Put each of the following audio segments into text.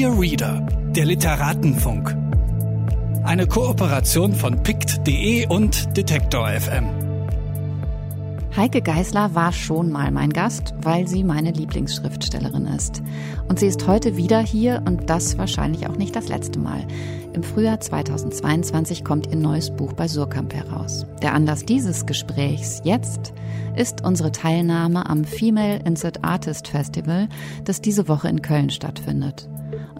Dear Reader, der Literatenfunk. Eine Kooperation von pict.de und Detektor FM. Heike Geisler war schon mal mein Gast, weil sie meine Lieblingsschriftstellerin ist. Und sie ist heute wieder hier und das wahrscheinlich auch nicht das letzte Mal. Im Frühjahr 2022 kommt ihr neues Buch bei Surkamp heraus. Der Anlass dieses Gesprächs jetzt ist unsere Teilnahme am Female Insert Artist Festival, das diese Woche in Köln stattfindet.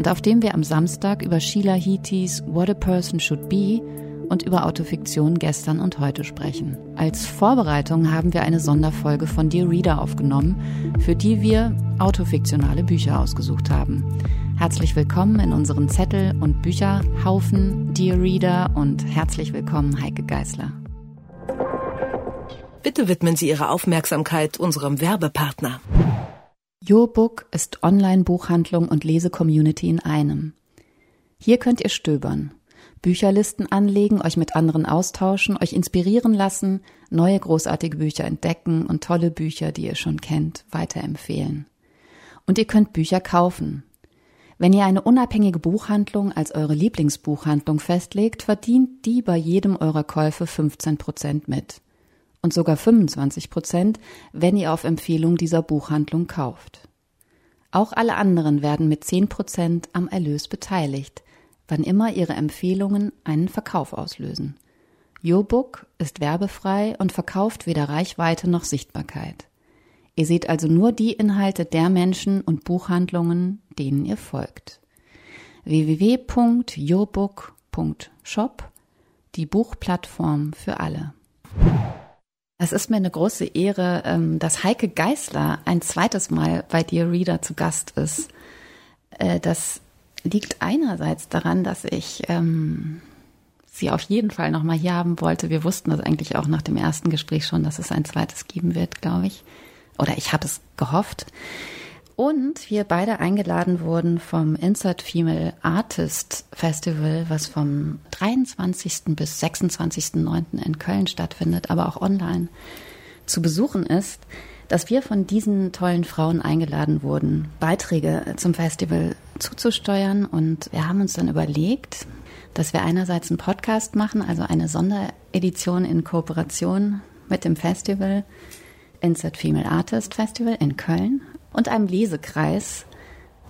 Und auf dem wir am Samstag über Sheila Heaties What a Person Should Be und über Autofiktion gestern und heute sprechen. Als Vorbereitung haben wir eine Sonderfolge von Dear Reader aufgenommen, für die wir autofiktionale Bücher ausgesucht haben. Herzlich willkommen in unseren Zettel- und Bücherhaufen, Dear Reader, und herzlich willkommen, Heike Geißler. Bitte widmen Sie Ihre Aufmerksamkeit unserem Werbepartner. YourBook ist Online-Buchhandlung und Lesecommunity in einem. Hier könnt ihr stöbern, Bücherlisten anlegen, euch mit anderen austauschen, euch inspirieren lassen, neue großartige Bücher entdecken und tolle Bücher, die ihr schon kennt, weiterempfehlen. Und ihr könnt Bücher kaufen, wenn ihr eine unabhängige Buchhandlung als eure Lieblingsbuchhandlung festlegt, verdient die bei jedem eurer Käufe 15 Prozent mit. Und sogar 25 Prozent, wenn ihr auf Empfehlung dieser Buchhandlung kauft. Auch alle anderen werden mit 10 Prozent am Erlös beteiligt, wann immer ihre Empfehlungen einen Verkauf auslösen. YourBook ist werbefrei und verkauft weder Reichweite noch Sichtbarkeit. Ihr seht also nur die Inhalte der Menschen und Buchhandlungen, denen ihr folgt. www.yourbook.shop, die Buchplattform für alle. Es ist mir eine große Ehre, ähm, dass Heike Geißler ein zweites Mal bei Dear Reader zu Gast ist. Äh, das liegt einerseits daran, dass ich ähm, sie auf jeden Fall nochmal hier haben wollte. Wir wussten das eigentlich auch nach dem ersten Gespräch schon, dass es ein zweites geben wird, glaube ich oder ich habe es gehofft. Und wir beide eingeladen wurden vom Insert Female Artist Festival, was vom 23. bis 26.09. in Köln stattfindet, aber auch online zu besuchen ist, dass wir von diesen tollen Frauen eingeladen wurden, Beiträge zum Festival zuzusteuern. Und wir haben uns dann überlegt, dass wir einerseits einen Podcast machen, also eine Sonderedition in Kooperation mit dem Festival, Insert Female Artist Festival in Köln und einem Lesekreis,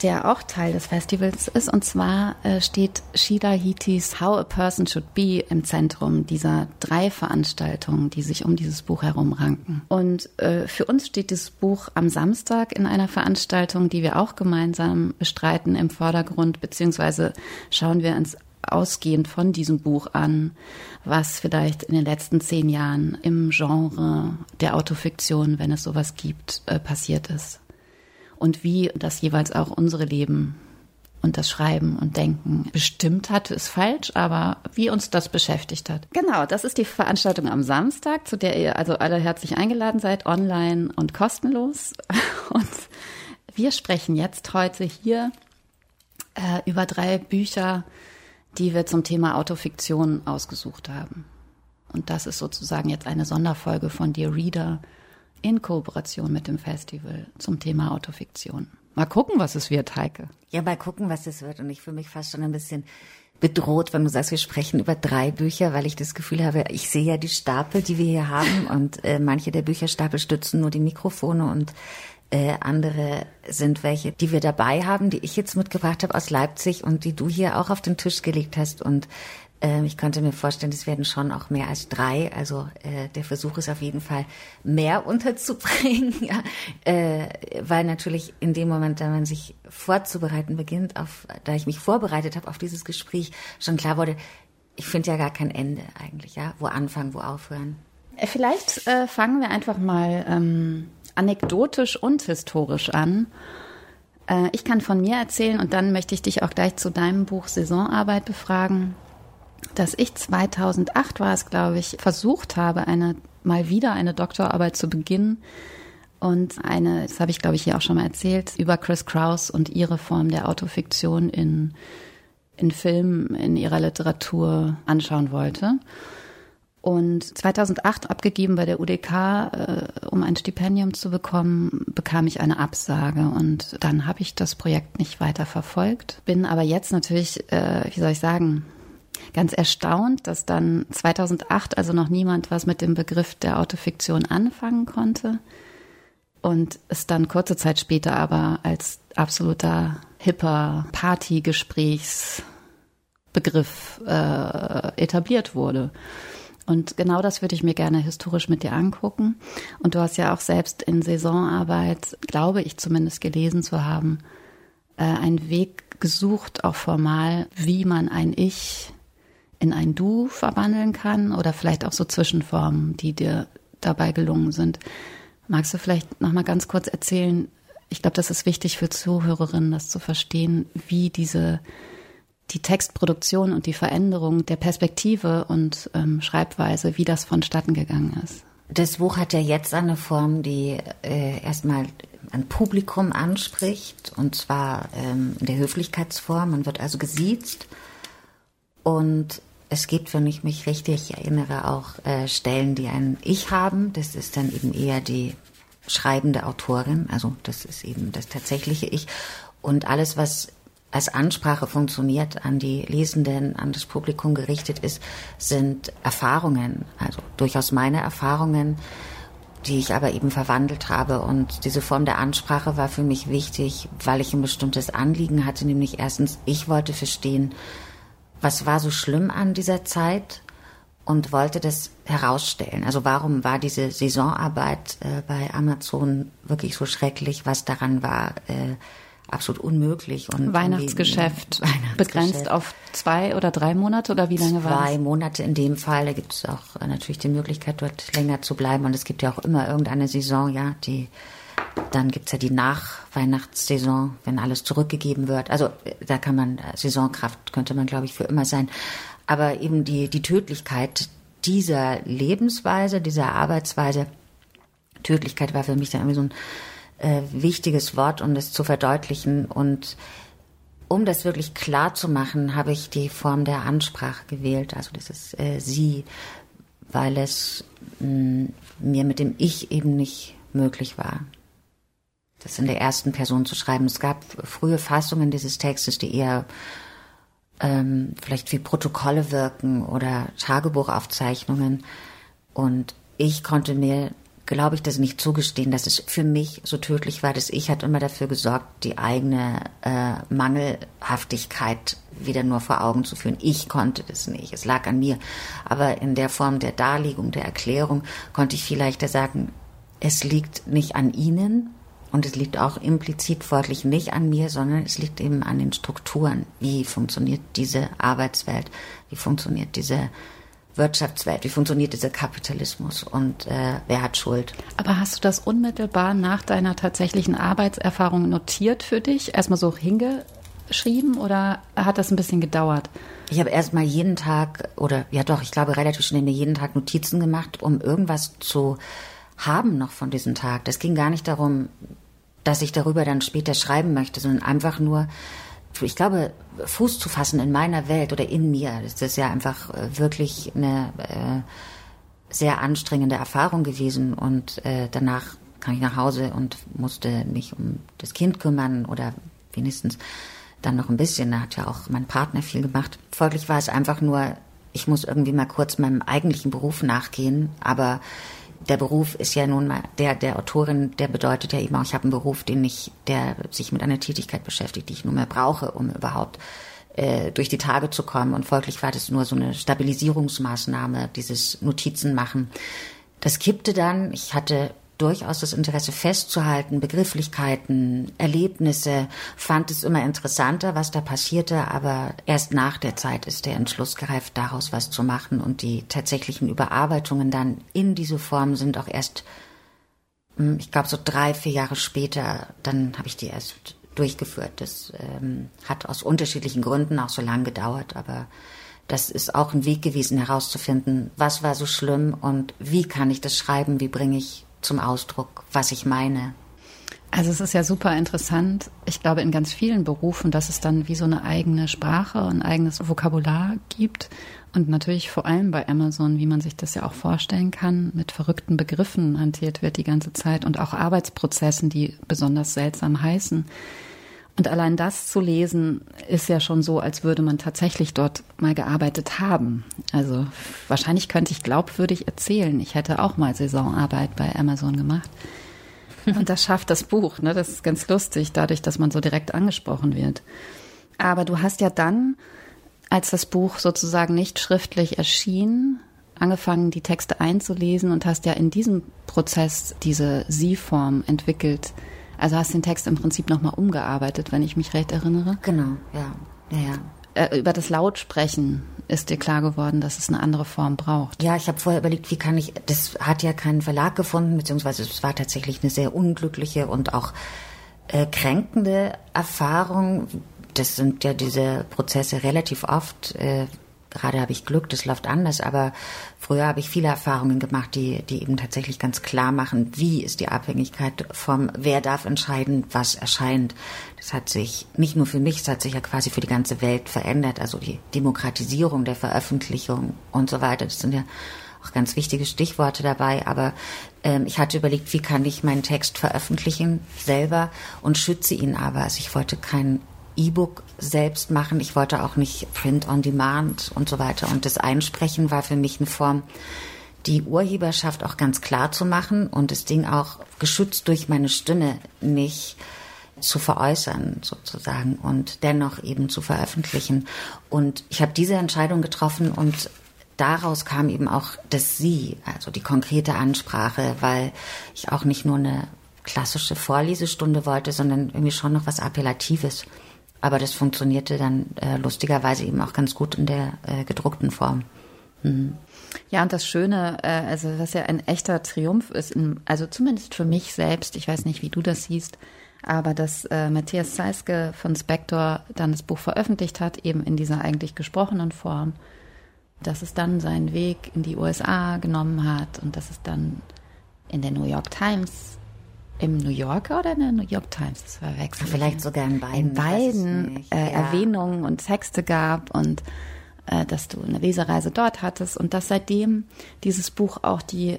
der auch Teil des Festivals ist. Und zwar äh, steht Shida Hitis How a Person Should Be im Zentrum dieser drei Veranstaltungen, die sich um dieses Buch herum ranken. Und äh, für uns steht dieses Buch am Samstag in einer Veranstaltung, die wir auch gemeinsam bestreiten, im Vordergrund, beziehungsweise schauen wir uns ausgehend von diesem Buch an, was vielleicht in den letzten zehn Jahren im Genre der Autofiktion, wenn es sowas gibt, äh, passiert ist. Und wie das jeweils auch unsere Leben und das Schreiben und Denken bestimmt hat, ist falsch, aber wie uns das beschäftigt hat. Genau, das ist die Veranstaltung am Samstag, zu der ihr also alle herzlich eingeladen seid, online und kostenlos. Und wir sprechen jetzt heute hier äh, über drei Bücher, die wir zum Thema Autofiktion ausgesucht haben. Und das ist sozusagen jetzt eine Sonderfolge von Dear Reader in Kooperation mit dem Festival zum Thema Autofiktion. Mal gucken, was es wird, Heike. Ja, mal gucken, was es wird. Und ich fühle mich fast schon ein bisschen bedroht, wenn du sagst, wir sprechen über drei Bücher, weil ich das Gefühl habe, ich sehe ja die Stapel, die wir hier haben und äh, manche der Bücherstapel stützen nur die Mikrofone und äh, andere sind welche, die wir dabei haben, die ich jetzt mitgebracht habe aus Leipzig und die du hier auch auf den Tisch gelegt hast. Und äh, ich könnte mir vorstellen, es werden schon auch mehr als drei. Also äh, der Versuch ist auf jeden Fall mehr unterzubringen, ja, äh, weil natürlich in dem Moment, da man sich vorzubereiten beginnt, auf, da ich mich vorbereitet habe auf dieses Gespräch, schon klar wurde, ich finde ja gar kein Ende eigentlich, ja, wo anfangen, wo aufhören. Äh, vielleicht äh, fangen wir einfach mal ähm, anekdotisch und historisch an. Äh, ich kann von mir erzählen und dann möchte ich dich auch gleich zu deinem Buch Saisonarbeit befragen, dass ich 2008 war es, glaube ich, versucht habe, eine mal wieder eine Doktorarbeit zu beginnen und eine, das habe ich glaube ich hier auch schon mal erzählt, über Chris Kraus und ihre Form der Autofiktion in in Filmen, in ihrer Literatur anschauen wollte. Und 2008 abgegeben bei der UDK, äh, um ein Stipendium zu bekommen, bekam ich eine Absage und dann habe ich das Projekt nicht weiter verfolgt. Bin aber jetzt natürlich, äh, wie soll ich sagen, ganz erstaunt, dass dann 2008 also noch niemand was mit dem Begriff der Autofiktion anfangen konnte und es dann kurze Zeit später aber als absoluter hipper Partygesprächsbegriff äh, etabliert wurde. Und genau das würde ich mir gerne historisch mit dir angucken. Und du hast ja auch selbst in Saisonarbeit, glaube ich zumindest gelesen zu haben, äh, einen Weg gesucht, auch formal, wie man ein Ich in ein Du verwandeln kann oder vielleicht auch so Zwischenformen, die dir dabei gelungen sind. Magst du vielleicht noch mal ganz kurz erzählen? Ich glaube, das ist wichtig für Zuhörerinnen, das zu verstehen, wie diese die Textproduktion und die Veränderung der Perspektive und ähm, Schreibweise, wie das vonstatten gegangen ist. Das Buch hat ja jetzt eine Form, die äh, erstmal ein Publikum anspricht, und zwar ähm, in der Höflichkeitsform. Man wird also gesiezt. Und es gibt, wenn ich mich richtig erinnere, auch äh, Stellen, die ein Ich haben. Das ist dann eben eher die schreibende Autorin. Also das ist eben das tatsächliche Ich. Und alles, was als Ansprache funktioniert, an die Lesenden, an das Publikum gerichtet ist, sind Erfahrungen, also durchaus meine Erfahrungen, die ich aber eben verwandelt habe. Und diese Form der Ansprache war für mich wichtig, weil ich ein bestimmtes Anliegen hatte, nämlich erstens, ich wollte verstehen, was war so schlimm an dieser Zeit und wollte das herausstellen. Also warum war diese Saisonarbeit äh, bei Amazon wirklich so schrecklich? Was daran war äh, absolut unmöglich. Und Weihnachtsgeschäft, Weihnachtsgeschäft begrenzt auf zwei oder drei Monate oder wie lange war es? Zwei Monate in dem Fall. Da gibt es auch äh, natürlich die Möglichkeit, dort länger zu bleiben. Und es gibt ja auch immer irgendeine Saison, ja, die dann gibt's ja die Nachweihnachtssaison, wenn alles zurückgegeben wird. Also da kann man, äh, Saisonkraft könnte man, glaube ich, für immer sein. Aber eben die, die Tödlichkeit dieser Lebensweise, dieser Arbeitsweise, Tödlichkeit war für mich dann irgendwie so ein äh, wichtiges Wort, um das zu verdeutlichen. Und um das wirklich klar zu machen, habe ich die Form der Ansprache gewählt. Also das ist äh, sie, weil es mh, mm, mir mit dem Ich eben nicht möglich war. Das in der ersten Person zu schreiben. Es gab frühe Fassungen dieses Textes, die eher ähm, vielleicht wie Protokolle wirken oder Tagebuchaufzeichnungen. Und ich konnte mir glaube ich, das nicht zugestehen, dass es für mich so tödlich war, dass ich hat immer dafür gesorgt, die eigene äh, Mangelhaftigkeit wieder nur vor Augen zu führen. Ich konnte das nicht, es lag an mir. Aber in der Form der Darlegung, der Erklärung konnte ich vielleicht sagen, es liegt nicht an Ihnen und es liegt auch implizit folglich nicht an mir, sondern es liegt eben an den Strukturen. Wie funktioniert diese Arbeitswelt? Wie funktioniert diese Wirtschaftswelt, wie funktioniert dieser Kapitalismus und äh, wer hat Schuld. Aber hast du das unmittelbar nach deiner tatsächlichen Arbeitserfahrung notiert für dich? Erstmal so hingeschrieben oder hat das ein bisschen gedauert? Ich habe erstmal jeden Tag oder ja doch, ich glaube relativ schnell mir jeden Tag Notizen gemacht, um irgendwas zu haben noch von diesem Tag. Das ging gar nicht darum, dass ich darüber dann später schreiben möchte, sondern einfach nur, ich glaube, Fuß zu fassen in meiner Welt oder in mir, das ist ja einfach äh, wirklich eine äh, sehr anstrengende Erfahrung gewesen. Und äh, danach kam ich nach Hause und musste mich um das Kind kümmern oder wenigstens dann noch ein bisschen. Da hat ja auch mein Partner viel gemacht. Folglich war es einfach nur, ich muss irgendwie mal kurz meinem eigentlichen Beruf nachgehen, aber der Beruf ist ja nun mal der der Autorin, der bedeutet ja eben auch, ich habe einen Beruf, den ich, der sich mit einer Tätigkeit beschäftigt, die ich nur mehr brauche, um überhaupt äh, durch die Tage zu kommen. Und folglich war das nur so eine Stabilisierungsmaßnahme, dieses Notizen machen. Das kippte dann. Ich hatte durchaus das Interesse festzuhalten, Begrifflichkeiten, Erlebnisse, fand es immer interessanter, was da passierte, aber erst nach der Zeit ist der Entschluss gereift, daraus was zu machen und die tatsächlichen Überarbeitungen dann in diese Form sind auch erst, hm, ich glaube so drei, vier Jahre später, dann habe ich die erst durchgeführt. Das ähm, hat aus unterschiedlichen Gründen auch so lange gedauert, aber das ist auch ein Weg gewesen, herauszufinden, was war so schlimm und wie kann ich das schreiben, wie bringe ich zum Ausdruck, was ich meine. Also es ist ja super interessant. Ich glaube in ganz vielen Berufen, dass es dann wie so eine eigene Sprache, ein eigenes Vokabular gibt. Und natürlich vor allem bei Amazon, wie man sich das ja auch vorstellen kann, mit verrückten Begriffen hantiert wird die ganze Zeit und auch Arbeitsprozessen, die besonders seltsam heißen. Und allein das zu lesen, ist ja schon so, als würde man tatsächlich dort mal gearbeitet haben. Also wahrscheinlich könnte ich glaubwürdig erzählen, ich hätte auch mal Saisonarbeit bei Amazon gemacht. Und das schafft das Buch. Ne? Das ist ganz lustig, dadurch, dass man so direkt angesprochen wird. Aber du hast ja dann, als das Buch sozusagen nicht schriftlich erschien, angefangen, die Texte einzulesen und hast ja in diesem Prozess diese Sie-Form entwickelt. Also hast den Text im Prinzip nochmal umgearbeitet, wenn ich mich recht erinnere. Genau, ja. ja, ja. Äh, über das Lautsprechen ist dir klar geworden, dass es eine andere Form braucht. Ja, ich habe vorher überlegt, wie kann ich, das hat ja keinen Verlag gefunden, beziehungsweise es war tatsächlich eine sehr unglückliche und auch äh, kränkende Erfahrung. Das sind ja diese Prozesse relativ oft. Äh, gerade habe ich Glück, das läuft anders, aber früher habe ich viele Erfahrungen gemacht, die, die eben tatsächlich ganz klar machen, wie ist die Abhängigkeit vom, wer darf entscheiden, was erscheint. Das hat sich nicht nur für mich, es hat sich ja quasi für die ganze Welt verändert. Also die Demokratisierung der Veröffentlichung und so weiter. Das sind ja auch ganz wichtige Stichworte dabei. Aber ähm, ich hatte überlegt, wie kann ich meinen Text veröffentlichen selber und schütze ihn aber. Also ich wollte kein E-Book selbst machen. Ich wollte auch nicht Print on Demand und so weiter. Und das Einsprechen war für mich eine Form, die Urheberschaft auch ganz klar zu machen und das Ding auch geschützt durch meine Stimme nicht zu veräußern sozusagen und dennoch eben zu veröffentlichen. Und ich habe diese Entscheidung getroffen und daraus kam eben auch das Sie, also die konkrete Ansprache, weil ich auch nicht nur eine klassische Vorlesestunde wollte, sondern irgendwie schon noch was Appellatives. Aber das funktionierte dann äh, lustigerweise eben auch ganz gut in der äh, gedruckten Form. Mhm. Ja, und das Schöne, äh, also was ja ein echter Triumph ist, in, also zumindest für mich selbst, ich weiß nicht, wie du das siehst, aber dass äh, Matthias Seiske von Spector dann das Buch veröffentlicht hat, eben in dieser eigentlich gesprochenen Form, dass es dann seinen Weg in die USA genommen hat und dass es dann in der New York Times im New Yorker oder in der New York Times? Das verwechselt. Vielleicht sogar in beiden. In beiden äh, ja. Erwähnungen und Texte gab und äh, dass du eine Lesereise dort hattest und dass seitdem dieses Buch auch die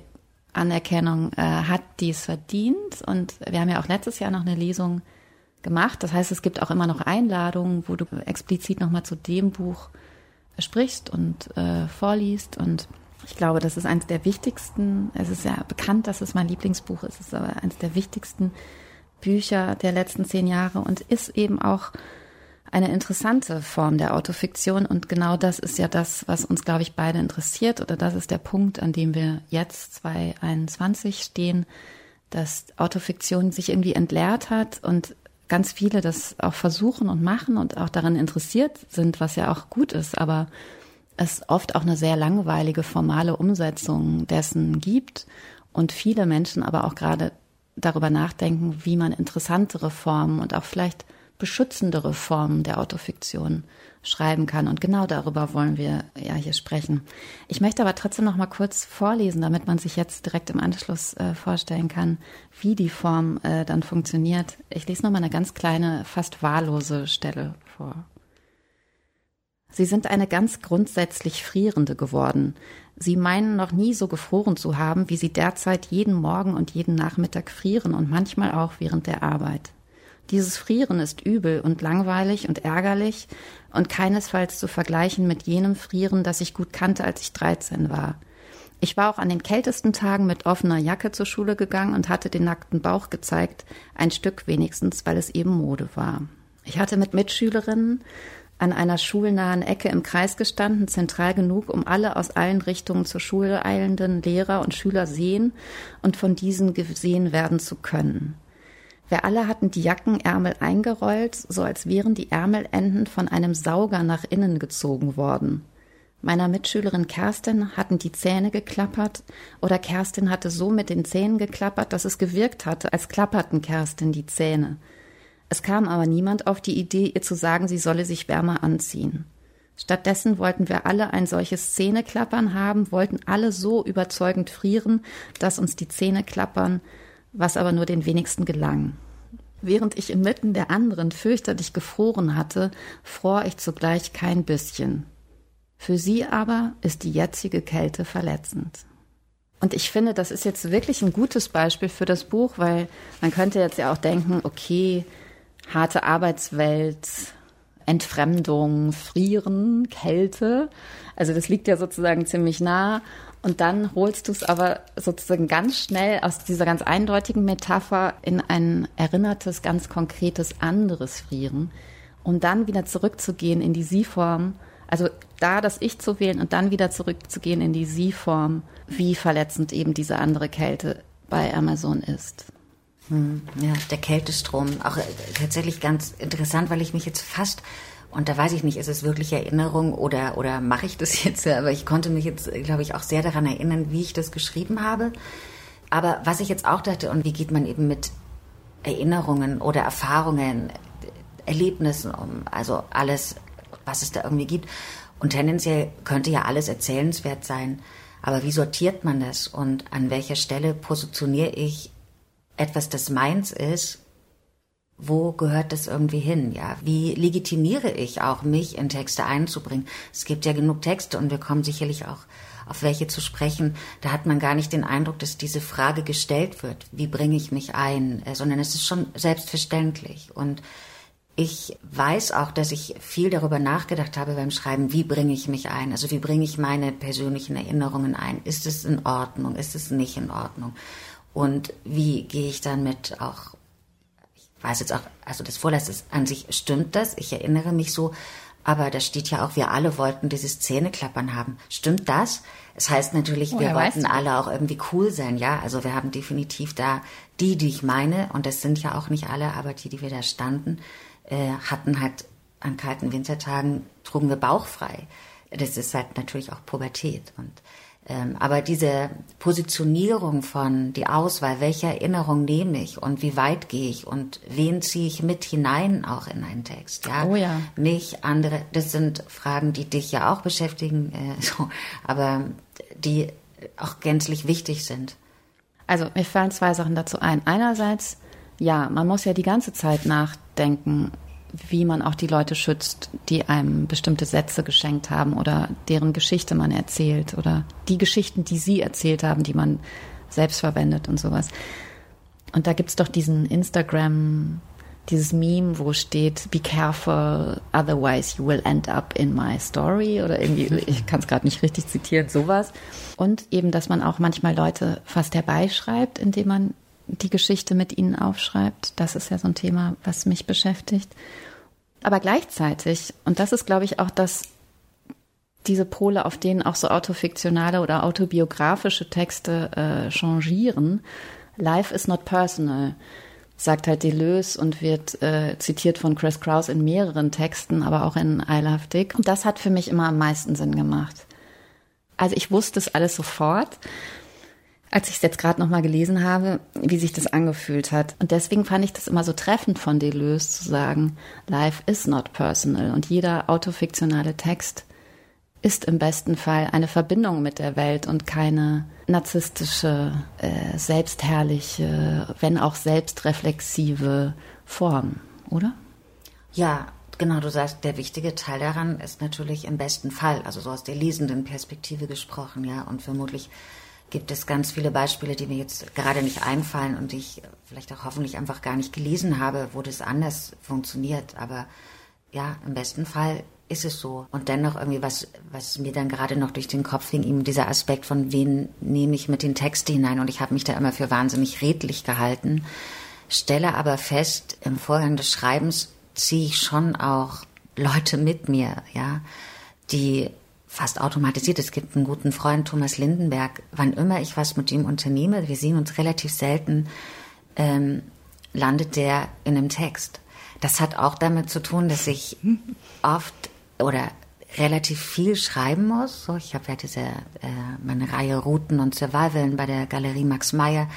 Anerkennung äh, hat, die es verdient. Und wir haben ja auch letztes Jahr noch eine Lesung gemacht. Das heißt, es gibt auch immer noch Einladungen, wo du explizit nochmal zu dem Buch sprichst und äh, vorliest und ich glaube, das ist eines der wichtigsten, es ist ja bekannt, dass es mein Lieblingsbuch ist, es ist aber eines der wichtigsten Bücher der letzten zehn Jahre und ist eben auch eine interessante Form der Autofiktion. Und genau das ist ja das, was uns, glaube ich, beide interessiert. Oder das ist der Punkt, an dem wir jetzt 2021 stehen, dass Autofiktion sich irgendwie entleert hat und ganz viele das auch versuchen und machen und auch daran interessiert sind, was ja auch gut ist. Aber es oft auch eine sehr langweilige formale Umsetzung dessen gibt und viele Menschen aber auch gerade darüber nachdenken, wie man interessantere Formen und auch vielleicht beschützendere Formen der Autofiktion schreiben kann. Und genau darüber wollen wir ja hier sprechen. Ich möchte aber trotzdem noch mal kurz vorlesen, damit man sich jetzt direkt im Anschluss äh, vorstellen kann, wie die Form äh, dann funktioniert. Ich lese noch mal eine ganz kleine, fast wahllose Stelle vor. Sie sind eine ganz grundsätzlich Frierende geworden. Sie meinen noch nie so gefroren zu haben, wie Sie derzeit jeden Morgen und jeden Nachmittag frieren und manchmal auch während der Arbeit. Dieses Frieren ist übel und langweilig und ärgerlich und keinesfalls zu vergleichen mit jenem Frieren, das ich gut kannte, als ich 13 war. Ich war auch an den kältesten Tagen mit offener Jacke zur Schule gegangen und hatte den nackten Bauch gezeigt, ein Stück wenigstens, weil es eben Mode war. Ich hatte mit Mitschülerinnen an einer schulnahen Ecke im Kreis gestanden, zentral genug, um alle aus allen Richtungen zur Schule eilenden Lehrer und Schüler sehen und von diesen gesehen werden zu können. Wir alle hatten die Jackenärmel eingerollt, so als wären die Ärmelenden von einem Sauger nach innen gezogen worden. Meiner Mitschülerin Kerstin hatten die Zähne geklappert oder Kerstin hatte so mit den Zähnen geklappert, dass es gewirkt hatte, als klapperten Kerstin die Zähne. Es kam aber niemand auf die Idee, ihr zu sagen, sie solle sich wärmer anziehen. Stattdessen wollten wir alle ein solches Zähneklappern haben, wollten alle so überzeugend frieren, dass uns die Zähne klappern, was aber nur den wenigsten gelang. Während ich inmitten der anderen fürchterlich gefroren hatte, fror ich zugleich kein bisschen. Für sie aber ist die jetzige Kälte verletzend. Und ich finde, das ist jetzt wirklich ein gutes Beispiel für das Buch, weil man könnte jetzt ja auch denken, okay, harte Arbeitswelt, Entfremdung, Frieren, Kälte. Also das liegt ja sozusagen ziemlich nah. Und dann holst du es aber sozusagen ganz schnell aus dieser ganz eindeutigen Metapher in ein erinnertes, ganz konkretes anderes Frieren, um dann wieder zurückzugehen in die Sie-Form. Also da das Ich zu wählen und dann wieder zurückzugehen in die Sie-Form, wie verletzend eben diese andere Kälte bei Amazon ist. Hm, ja, der Kältestrom. Auch äh, tatsächlich ganz interessant, weil ich mich jetzt fast und da weiß ich nicht, ist es wirklich Erinnerung oder, oder mache ich das jetzt? Aber ich konnte mich jetzt, glaube ich, auch sehr daran erinnern, wie ich das geschrieben habe. Aber was ich jetzt auch dachte, und wie geht man eben mit Erinnerungen oder Erfahrungen, Erlebnissen um, also alles, was es da irgendwie gibt. Und tendenziell könnte ja alles erzählenswert sein. Aber wie sortiert man das und an welcher Stelle positioniere ich etwas, das meins ist wo gehört das irgendwie hin? Ja, wie legitimiere ich auch mich in Texte einzubringen? Es gibt ja genug Texte und wir kommen sicherlich auch auf welche zu sprechen. Da hat man gar nicht den Eindruck, dass diese Frage gestellt wird. Wie bringe ich mich ein? Äh, sondern es ist schon selbstverständlich. Und ich weiß auch, dass ich viel darüber nachgedacht habe beim Schreiben, wie bringe ich mich ein? Also wie bringe ich meine persönlichen Erinnerungen ein? Ist es in Ordnung? Ist es nicht in Ordnung? Und wie gehe ich dann mit auch weiß jetzt auch, also das Vorlass ist an sich stimmt das, ich erinnere mich so, aber da steht ja auch, wir alle wollten dieses Zähneklappern haben. Stimmt das? Es heißt natürlich, wir wollten alle auch irgendwie cool sein, ja. Also wir haben definitiv da die, die ich meine, und das sind ja auch nicht alle, aber die, die wir da standen, äh, hatten halt an kalten Wintertagen, trugen wir bauchfrei. Das ist halt natürlich auch Pubertät. Und aber diese Positionierung von die Auswahl, welche Erinnerung nehme ich und wie weit gehe ich und wen ziehe ich mit hinein auch in einen Text, ja? Oh ja. Mich, andere, das sind Fragen, die dich ja auch beschäftigen, äh, so, aber die auch gänzlich wichtig sind. Also mir fallen zwei Sachen dazu ein. Einerseits, ja, man muss ja die ganze Zeit nachdenken, wie man auch die Leute schützt, die einem bestimmte Sätze geschenkt haben oder deren Geschichte man erzählt oder die Geschichten, die sie erzählt haben, die man selbst verwendet und sowas. Und da gibt's doch diesen Instagram, dieses Meme, wo steht, be careful, otherwise you will end up in my story oder irgendwie, ich kann es gerade nicht richtig zitieren, sowas. Und eben, dass man auch manchmal Leute fast herbeischreibt, indem man die Geschichte mit ihnen aufschreibt. Das ist ja so ein Thema, was mich beschäftigt. Aber gleichzeitig, und das ist, glaube ich, auch das, diese Pole, auf denen auch so autofiktionale oder autobiografische Texte äh, changieren. Life is not personal, sagt halt Deleuze und wird äh, zitiert von Chris Kraus in mehreren Texten, aber auch in I Love Dick. Und das hat für mich immer am meisten Sinn gemacht. Also ich wusste es alles sofort als ich es jetzt gerade nochmal gelesen habe, wie sich das angefühlt hat. Und deswegen fand ich das immer so treffend von Deleuze zu sagen, Life is not personal. Und jeder autofiktionale Text ist im besten Fall eine Verbindung mit der Welt und keine narzisstische, äh, selbstherrliche, wenn auch selbstreflexive Form, oder? Ja, genau, du sagst, der wichtige Teil daran ist natürlich im besten Fall, also so aus der lesenden Perspektive gesprochen, ja, und vermutlich gibt es ganz viele Beispiele, die mir jetzt gerade nicht einfallen und ich vielleicht auch hoffentlich einfach gar nicht gelesen habe, wo das anders funktioniert. Aber ja, im besten Fall ist es so. Und dennoch irgendwie was, was mir dann gerade noch durch den Kopf ging, eben dieser Aspekt von wen nehme ich mit den Texten hinein. Und ich habe mich da immer für wahnsinnig redlich gehalten, stelle aber fest, im Vorgang des Schreibens ziehe ich schon auch Leute mit mir, ja, die fast automatisiert. Es gibt einen guten Freund, Thomas Lindenberg. Wann immer ich was mit ihm unternehme, wir sehen uns relativ selten, ähm, landet der in einem Text. Das hat auch damit zu tun, dass ich oft oder relativ viel schreiben muss. So, ich habe ja diese äh, meine Reihe Routen und Survivalen bei der Galerie Max Meyer.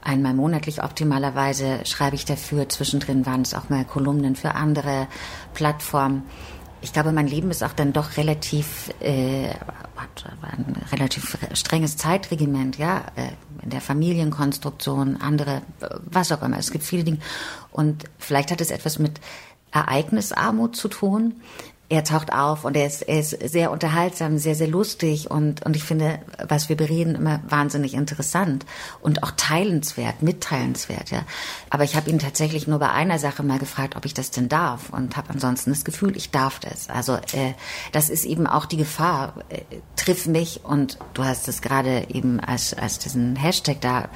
Einmal monatlich optimalerweise schreibe ich dafür. Zwischendrin waren es auch mal Kolumnen für andere Plattformen. Ich glaube, mein Leben ist auch dann doch relativ, äh, ein relativ strenges Zeitregiment, ja, äh, in der Familienkonstruktion, andere, was auch immer. Es gibt viele Dinge. Und vielleicht hat es etwas mit Ereignisarmut zu tun er taucht auf und er ist, er ist sehr unterhaltsam, sehr, sehr lustig und, und ich finde, was wir bereden, immer wahnsinnig interessant und auch teilenswert, mitteilenswert, ja. Aber ich habe ihn tatsächlich nur bei einer Sache mal gefragt, ob ich das denn darf und habe ansonsten das Gefühl, ich darf das. Also äh, das ist eben auch die Gefahr. Äh, triff mich und du hast es gerade eben als, als diesen Hashtag da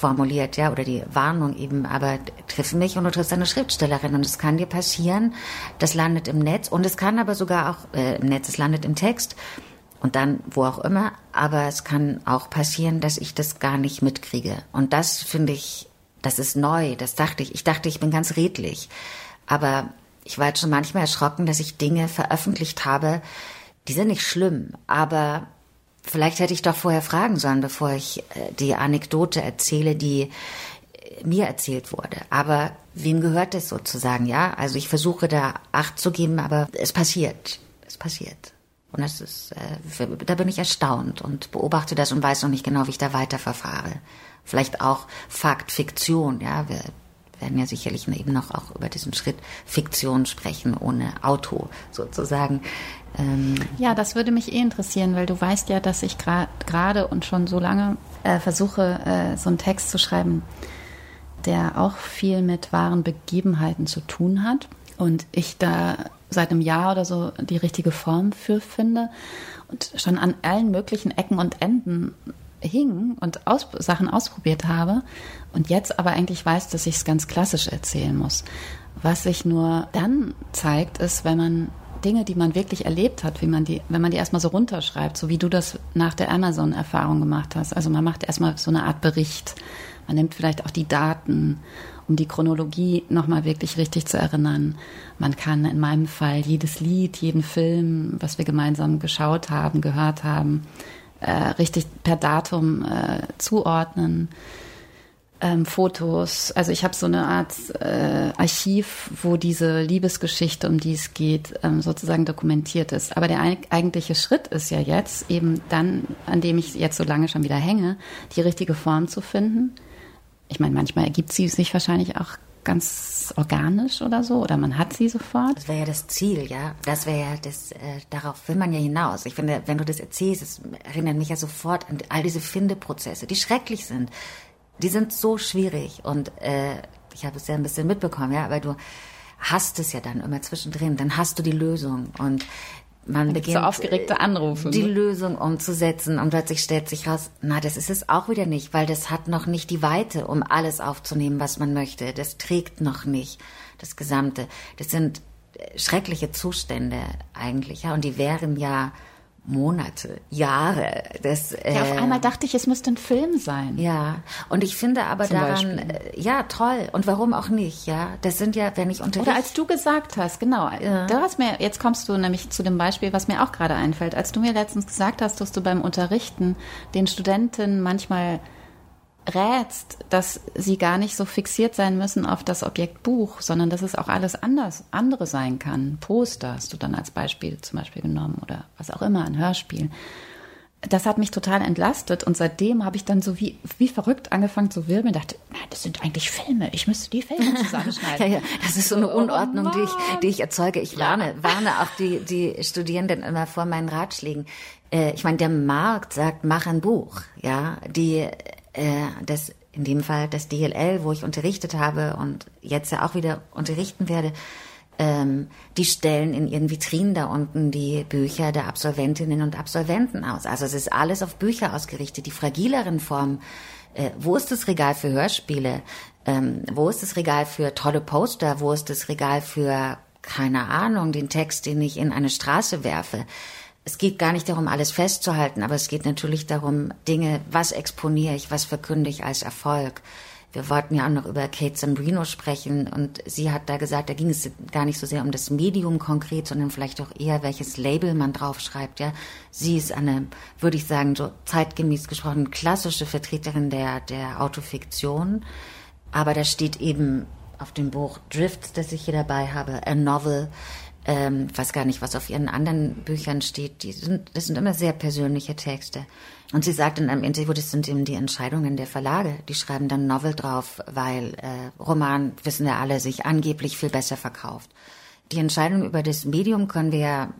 formuliert, ja, oder die Warnung eben, aber triff mich und du triffst eine Schriftstellerin und es kann dir passieren, das landet im Netz und es kann aber sogar auch äh, im Netz, es landet im Text und dann wo auch immer, aber es kann auch passieren, dass ich das gar nicht mitkriege. Und das finde ich, das ist neu, das dachte ich, ich dachte, ich bin ganz redlich, aber ich war jetzt schon manchmal erschrocken, dass ich Dinge veröffentlicht habe, die sind nicht schlimm, aber Vielleicht hätte ich doch vorher fragen sollen, bevor ich äh, die Anekdote erzähle, die äh, mir erzählt wurde. Aber wem gehört es sozusagen, ja? Also ich versuche da Acht zu geben, aber es passiert. Es passiert. Und das ist, äh, da bin ich erstaunt und beobachte das und weiß noch nicht genau, wie ich da weiter verfahre. Vielleicht auch Fakt, Fiktion, ja. Wir werden ja sicherlich eben noch auch über diesen Schritt Fiktion sprechen, ohne Auto sozusagen. Ähm ja, das würde mich eh interessieren, weil du weißt ja, dass ich gerade und schon so lange äh, versuche, äh, so einen Text zu schreiben, der auch viel mit wahren Begebenheiten zu tun hat. Und ich da seit einem Jahr oder so die richtige Form für finde und schon an allen möglichen Ecken und Enden hing und aus, Sachen ausprobiert habe und jetzt aber eigentlich weiß, dass ich es ganz klassisch erzählen muss. Was sich nur dann zeigt, ist, wenn man Dinge, die man wirklich erlebt hat, wie man die, wenn man die erstmal so runterschreibt, so wie du das nach der Amazon-Erfahrung gemacht hast. Also man macht erstmal so eine Art Bericht. Man nimmt vielleicht auch die Daten, um die Chronologie nochmal wirklich richtig zu erinnern. Man kann in meinem Fall jedes Lied, jeden Film, was wir gemeinsam geschaut haben, gehört haben, äh, richtig per Datum äh, zuordnen ähm, Fotos. Also ich habe so eine Art äh, Archiv, wo diese Liebesgeschichte, um die es geht, ähm, sozusagen dokumentiert ist. Aber der eigentliche Schritt ist ja jetzt eben dann, an dem ich jetzt so lange schon wieder hänge, die richtige Form zu finden. Ich meine, manchmal ergibt sie sich wahrscheinlich auch ganz organisch oder so oder man hat sie sofort. Das wäre ja das Ziel, ja. Das wäre ja das, äh, darauf will man ja hinaus. Ich finde, wenn du das erzählst, es erinnert mich ja sofort an all diese Findeprozesse, die schrecklich sind die sind so schwierig und äh, ich habe es ja ein bisschen mitbekommen, ja, aber du hast es ja dann immer zwischendrin, dann hast du die Lösung und man beginnt so aufgeregte Anrufe, die ne? Lösung umzusetzen und plötzlich stellt sich raus, na, das ist es auch wieder nicht, weil das hat noch nicht die Weite, um alles aufzunehmen, was man möchte. Das trägt noch nicht das Gesamte. Das sind schreckliche Zustände eigentlich, ja, und die wären ja Monate, Jahre. Das, äh, ja, auf einmal dachte ich, es müsste ein Film sein. Ja, und ich finde aber Zum daran, äh, ja, toll. Und warum auch nicht, ja? Das sind ja, wenn ich unterrichte. Oder als du gesagt hast, genau. Ja. Du hast mir, jetzt kommst du nämlich zu dem Beispiel, was mir auch gerade einfällt. Als du mir letztens gesagt hast, dass du beim Unterrichten den Studenten manchmal rätst, dass sie gar nicht so fixiert sein müssen auf das Objekt Buch, sondern dass es auch alles anders, andere sein kann. Poster hast du dann als Beispiel zum Beispiel genommen oder was auch immer, ein Hörspiel. Das hat mich total entlastet und seitdem habe ich dann so wie, wie verrückt angefangen zu wirbeln, dachte, nein, das sind eigentlich Filme, ich müsste die Filme zusammenschneiden. ja, ja, das ist so eine Unordnung, oh die, ich, die ich erzeuge. Ich warne, ja. warne auch die, die Studierenden immer vor meinen Ratschlägen. Äh, ich meine, der Markt sagt, mach ein Buch, ja, die äh, das in dem Fall das DLL, wo ich unterrichtet habe und jetzt ja auch wieder unterrichten werde, ähm, die stellen in ihren Vitrinen da unten die Bücher der Absolventinnen und Absolventen aus. Also es ist alles auf Bücher ausgerichtet. Die fragileren Formen, äh, wo ist das Regal für Hörspiele? Ähm, wo ist das Regal für tolle Poster? Wo ist das Regal für, keine Ahnung, den Text, den ich in eine Straße werfe? Es geht gar nicht darum, alles festzuhalten, aber es geht natürlich darum, Dinge, was exponiere ich, was verkünde ich als Erfolg. Wir wollten ja auch noch über Kate Zambrino sprechen und sie hat da gesagt, da ging es gar nicht so sehr um das Medium konkret, sondern vielleicht auch eher, welches Label man draufschreibt, ja. Sie ist eine, würde ich sagen, so zeitgemäß gesprochen, klassische Vertreterin der, der Autofiktion. Aber da steht eben auf dem Buch Drifts, das ich hier dabei habe, a novel ähm, weiß gar nicht, was auf ihren anderen Büchern steht. Die sind, das sind immer sehr persönliche Texte. Und sie sagt in einem Interview, das sind eben die Entscheidungen der Verlage. Die schreiben dann Novel drauf, weil äh, Roman, wissen wir alle, sich angeblich viel besser verkauft. Die Entscheidung über das Medium können wir ja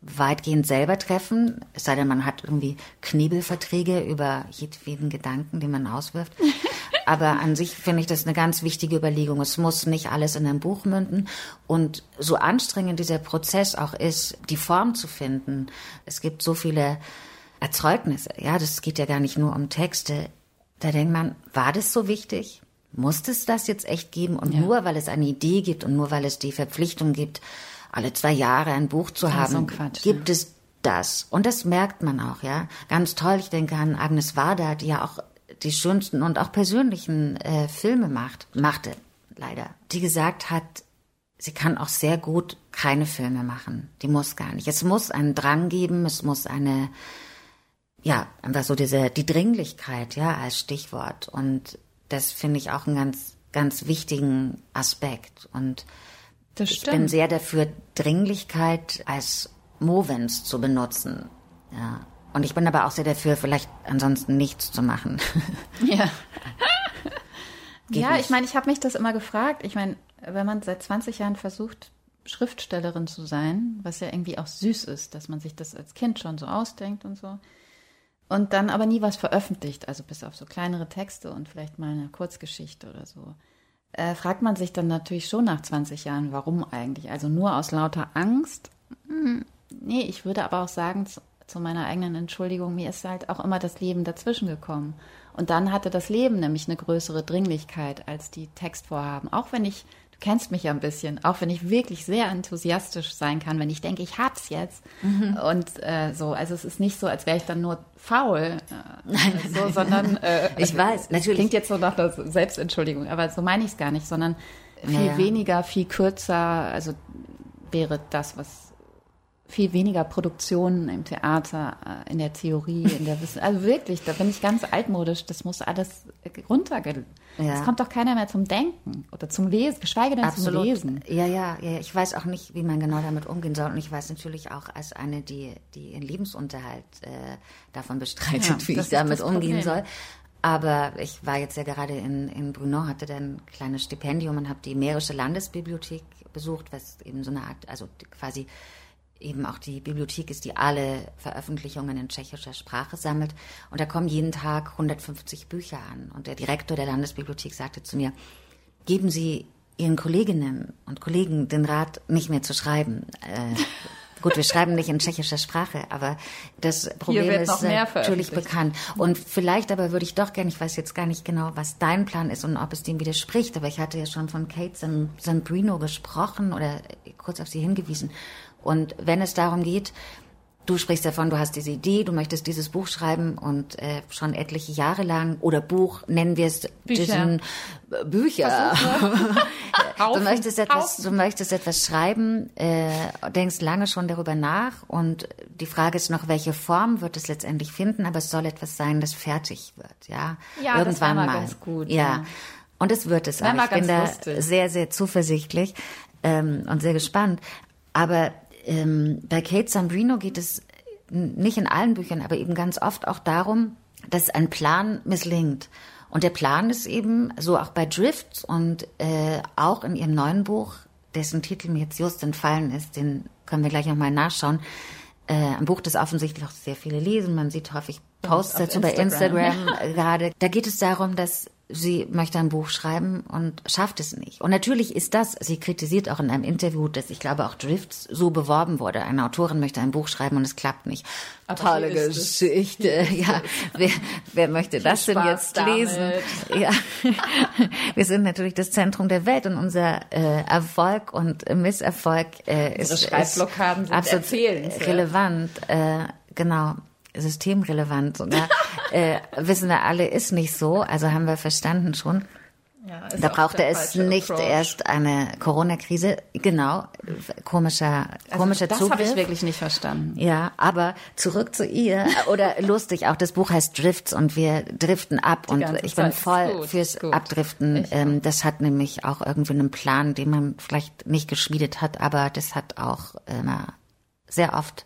weitgehend selber treffen, es sei denn, man hat irgendwie Knebelverträge über jedweden Gedanken, den man auswirft. Aber an sich finde ich das eine ganz wichtige Überlegung. Es muss nicht alles in einem Buch münden. Und so anstrengend dieser Prozess auch ist, die Form zu finden. Es gibt so viele Erzeugnisse. Ja, das geht ja gar nicht nur um Texte. Da denkt man, war das so wichtig? Muss es das jetzt echt geben? Und ja. nur weil es eine Idee gibt und nur weil es die Verpflichtung gibt, alle zwei Jahre ein Buch zu haben, so Quatsch, gibt ja. es das. Und das merkt man auch, ja. Ganz toll. Ich denke an Agnes Varda, die ja auch die schönsten und auch persönlichen äh, Filme macht, machte, leider. Die gesagt hat, sie kann auch sehr gut keine Filme machen. Die muss gar nicht. Es muss einen Drang geben, es muss eine, ja, einfach so diese, die Dringlichkeit, ja, als Stichwort. Und das finde ich auch einen ganz, ganz wichtigen Aspekt. Und das ich bin sehr dafür, Dringlichkeit als Movens zu benutzen. Ja. Und ich bin aber auch sehr dafür, vielleicht ansonsten nichts zu machen. Ja. ja, nicht. ich meine, ich habe mich das immer gefragt. Ich meine, wenn man seit 20 Jahren versucht, Schriftstellerin zu sein, was ja irgendwie auch süß ist, dass man sich das als Kind schon so ausdenkt und so. Und dann aber nie was veröffentlicht, also bis auf so kleinere Texte und vielleicht mal eine Kurzgeschichte oder so äh, fragt man sich dann natürlich schon nach 20 Jahren, warum eigentlich? Also nur aus lauter Angst? Hm, nee, ich würde aber auch sagen, zu, meiner eigenen Entschuldigung, mir ist halt auch immer das Leben dazwischen gekommen. Und dann hatte das Leben nämlich eine größere Dringlichkeit als die Textvorhaben. Auch wenn ich kennst mich ja ein bisschen, auch wenn ich wirklich sehr enthusiastisch sein kann, wenn ich denke, ich hab's jetzt. Mhm. Und äh, so, also es ist nicht so, als wäre ich dann nur faul, äh, nein, so, nein, sondern äh, ich weiß, natürlich klingt jetzt so nach der Selbstentschuldigung, aber so meine ich es gar nicht, sondern viel ja, weniger, viel kürzer, also wäre das, was viel weniger Produktionen im Theater, äh, in der Theorie, in der Wissenschaft. Also wirklich, da bin ich ganz altmodisch. Das muss alles runtergehen. Ja. Es kommt doch keiner mehr zum Denken oder zum Lesen, geschweige denn Absolut. zum Lesen. Ja, ja, ja. Ich weiß auch nicht, wie man genau damit umgehen soll. Und ich weiß natürlich auch als eine, die, die ihren Lebensunterhalt äh, davon bestreitet, ja, wie ich damit umgehen soll. Aber ich war jetzt ja gerade in, in Brno, hatte dann ein kleines Stipendium und habe die Mährische Landesbibliothek besucht, was eben so eine Art, also quasi eben auch die Bibliothek ist, die alle Veröffentlichungen in tschechischer Sprache sammelt. Und da kommen jeden Tag 150 Bücher an. Und der Direktor der Landesbibliothek sagte zu mir, geben Sie Ihren Kolleginnen und Kollegen den Rat, nicht mehr zu schreiben. Äh, gut, wir schreiben nicht in tschechischer Sprache, aber das Problem ist natürlich bekannt. Und vielleicht aber würde ich doch gerne, ich weiß jetzt gar nicht genau, was dein Plan ist und ob es dem widerspricht, aber ich hatte ja schon von Kate Zambrino gesprochen oder kurz auf sie hingewiesen. Und wenn es darum geht, du sprichst davon, du hast diese Idee, du möchtest dieses Buch schreiben und äh, schon etliche Jahre lang oder Buch nennen wir es Bücher. diesen äh, Bücher. du möchtest etwas, du möchtest etwas schreiben, äh, denkst lange schon darüber nach und die Frage ist noch, welche Form wird es letztendlich finden, aber es soll etwas sein, das fertig wird, ja. Ja, irgendwann das mal. Ganz gut, ja. ja. Und es wird es auch. Ich bin da lustig. sehr, sehr zuversichtlich ähm, und sehr gespannt. Aber ähm, bei Kate Sambrino geht es nicht in allen Büchern, aber eben ganz oft auch darum, dass ein Plan misslingt. Und der Plan ist eben, so auch bei Drifts und äh, auch in ihrem neuen Buch, dessen Titel mir jetzt just entfallen ist, den können wir gleich nochmal nachschauen. Äh, ein Buch, das offensichtlich auch sehr viele lesen. Man sieht häufig Posts dazu bei Instagram gerade. Da geht es darum, dass sie möchte ein Buch schreiben und schafft es nicht. Und natürlich ist das, sie kritisiert auch in einem Interview, dass ich glaube auch Drifts so beworben wurde. Eine Autorin möchte ein Buch schreiben und es klappt nicht. Aber Tolle Geschichte. Ja, wer, wer möchte das denn jetzt damit. lesen? Ja, wir sind natürlich das Zentrum der Welt und unser äh, Erfolg und Misserfolg äh, ist, ist absolut relevant. Äh, genau systemrelevant sogar, äh, wissen wir alle, ist nicht so. Also haben wir verstanden schon. Ja, da brauchte es nicht approach. erst eine Corona-Krise, genau, komischer, also komischer das Zugriff. Das habe ich wirklich nicht verstanden. Ja, aber zurück zu ihr, oder lustig, auch das Buch heißt Drifts und wir driften ab Die und ich bin voll gut, fürs gut. Abdriften. Ähm, das hat nämlich auch irgendwie einen Plan, den man vielleicht nicht geschmiedet hat, aber das hat auch immer sehr oft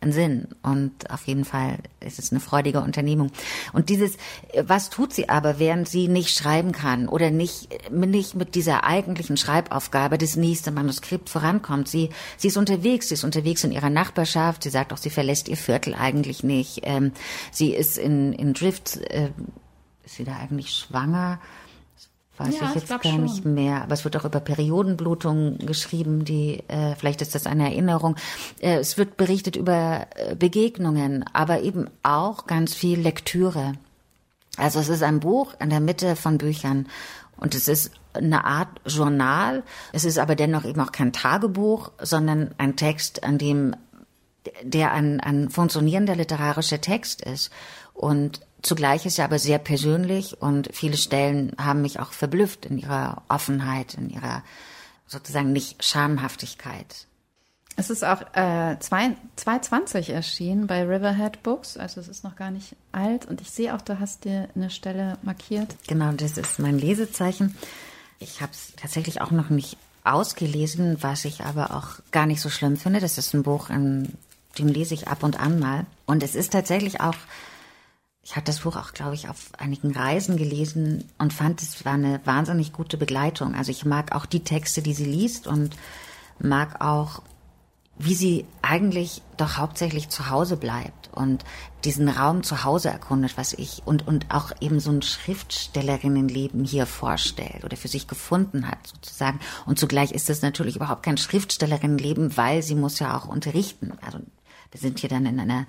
einen Sinn und auf jeden Fall ist es eine freudige Unternehmung. Und dieses, was tut sie aber, während sie nicht schreiben kann oder nicht, nicht mit dieser eigentlichen Schreibaufgabe das nächste Manuskript vorankommt? Sie, sie ist unterwegs, sie ist unterwegs in ihrer Nachbarschaft, sie sagt auch, sie verlässt ihr Viertel eigentlich nicht. Ähm, sie ist in, in Drift, äh, ist sie da eigentlich schwanger? Weiß ja, ich jetzt ich gar schon. nicht mehr. Aber es wird auch über Periodenblutungen geschrieben, die äh, vielleicht ist das eine Erinnerung. Äh, es wird berichtet über äh, Begegnungen, aber eben auch ganz viel Lektüre. Also es ist ein Buch in der Mitte von Büchern und es ist eine Art Journal. Es ist aber dennoch eben auch kein Tagebuch, sondern ein Text, an dem der ein, ein funktionierender literarischer Text ist. Und Zugleich ist er aber sehr persönlich und viele Stellen haben mich auch verblüfft in ihrer Offenheit, in ihrer sozusagen nicht Schamhaftigkeit. Es ist auch äh, 220 erschienen bei Riverhead Books, also es ist noch gar nicht alt und ich sehe auch, du hast dir eine Stelle markiert. Genau, das ist mein Lesezeichen. Ich habe es tatsächlich auch noch nicht ausgelesen, was ich aber auch gar nicht so schlimm finde. Das ist ein Buch, in dem lese ich ab und an mal. Und es ist tatsächlich auch ich habe das Buch auch, glaube ich, auf einigen Reisen gelesen und fand, es war eine wahnsinnig gute Begleitung. Also ich mag auch die Texte, die sie liest und mag auch, wie sie eigentlich doch hauptsächlich zu Hause bleibt und diesen Raum zu Hause erkundet, was ich und, und auch eben so ein Schriftstellerinnenleben hier vorstellt oder für sich gefunden hat sozusagen. Und zugleich ist es natürlich überhaupt kein Schriftstellerinnenleben, weil sie muss ja auch unterrichten. Also wir sind hier dann in einer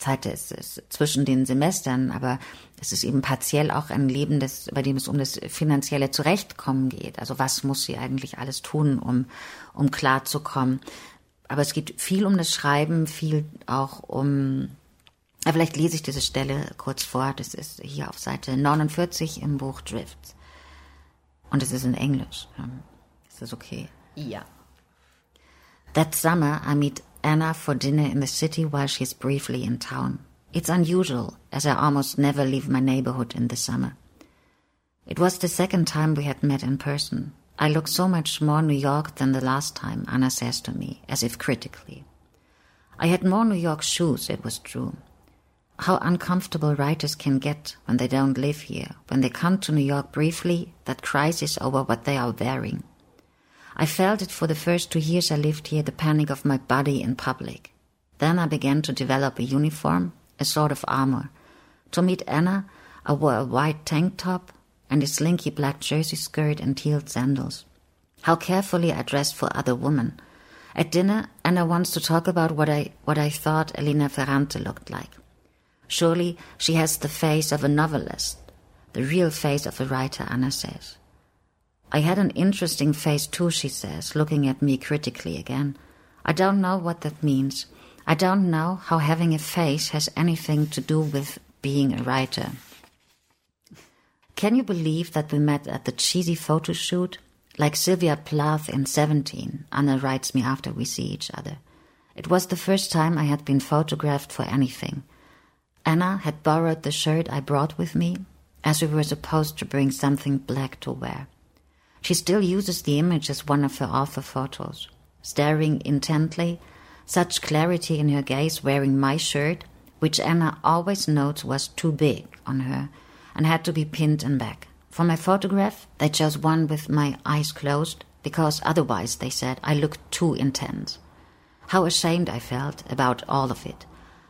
Zeit ist, ist zwischen den Semestern, aber es ist eben partiell auch ein Leben, das, bei dem es um das finanzielle Zurechtkommen geht. Also was muss sie eigentlich alles tun, um, um klarzukommen? Aber es geht viel um das Schreiben, viel auch um, ja, vielleicht lese ich diese Stelle kurz vor. Das ist hier auf Seite 49 im Buch Drifts. Und es ist in Englisch. Ist das okay? Ja. That summer I meet Anna for dinner in the city while she's briefly in town. It's unusual, as I almost never leave my neighborhood in the summer. It was the second time we had met in person. I look so much more New York than the last time, Anna says to me, as if critically. I had more New York shoes, it was true. How uncomfortable writers can get when they don't live here, when they come to New York briefly, that crisis over what they are wearing. I felt it for the first two years I lived here, the panic of my body in public. Then I began to develop a uniform, a sort of armor. To meet Anna, I wore a white tank top and a slinky black jersey skirt and heeled sandals. How carefully I dressed for other women. At dinner, Anna wants to talk about what I, what I thought Elena Ferrante looked like. Surely she has the face of a novelist, the real face of a writer, Anna says. I had an interesting face too, she says, looking at me critically again. I don't know what that means. I don't know how having a face has anything to do with being a writer. Can you believe that we met at the cheesy photo shoot? Like Sylvia Plath in 17, Anna writes me after we see each other. It was the first time I had been photographed for anything. Anna had borrowed the shirt I brought with me, as we were supposed to bring something black to wear. She still uses the image as one of her author photos, staring intently, such clarity in her gaze wearing my shirt, which Anna always notes was too big on her and had to be pinned in back. For my photograph, they chose one with my eyes closed because otherwise, they said, I looked too intense. How ashamed I felt about all of it,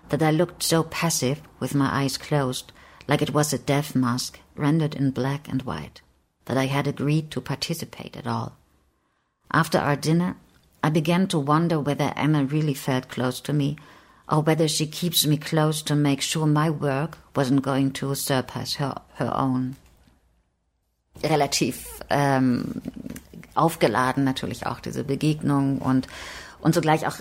that I looked so passive with my eyes closed, like it was a death mask rendered in black and white that I had agreed to participate at all. After our dinner, I began to wonder whether Emma really felt close to me, or whether she keeps me close to make sure my work wasn't going to surpass her, her own. Relativ ähm, aufgeladen natürlich auch diese Begegnung und und zugleich auch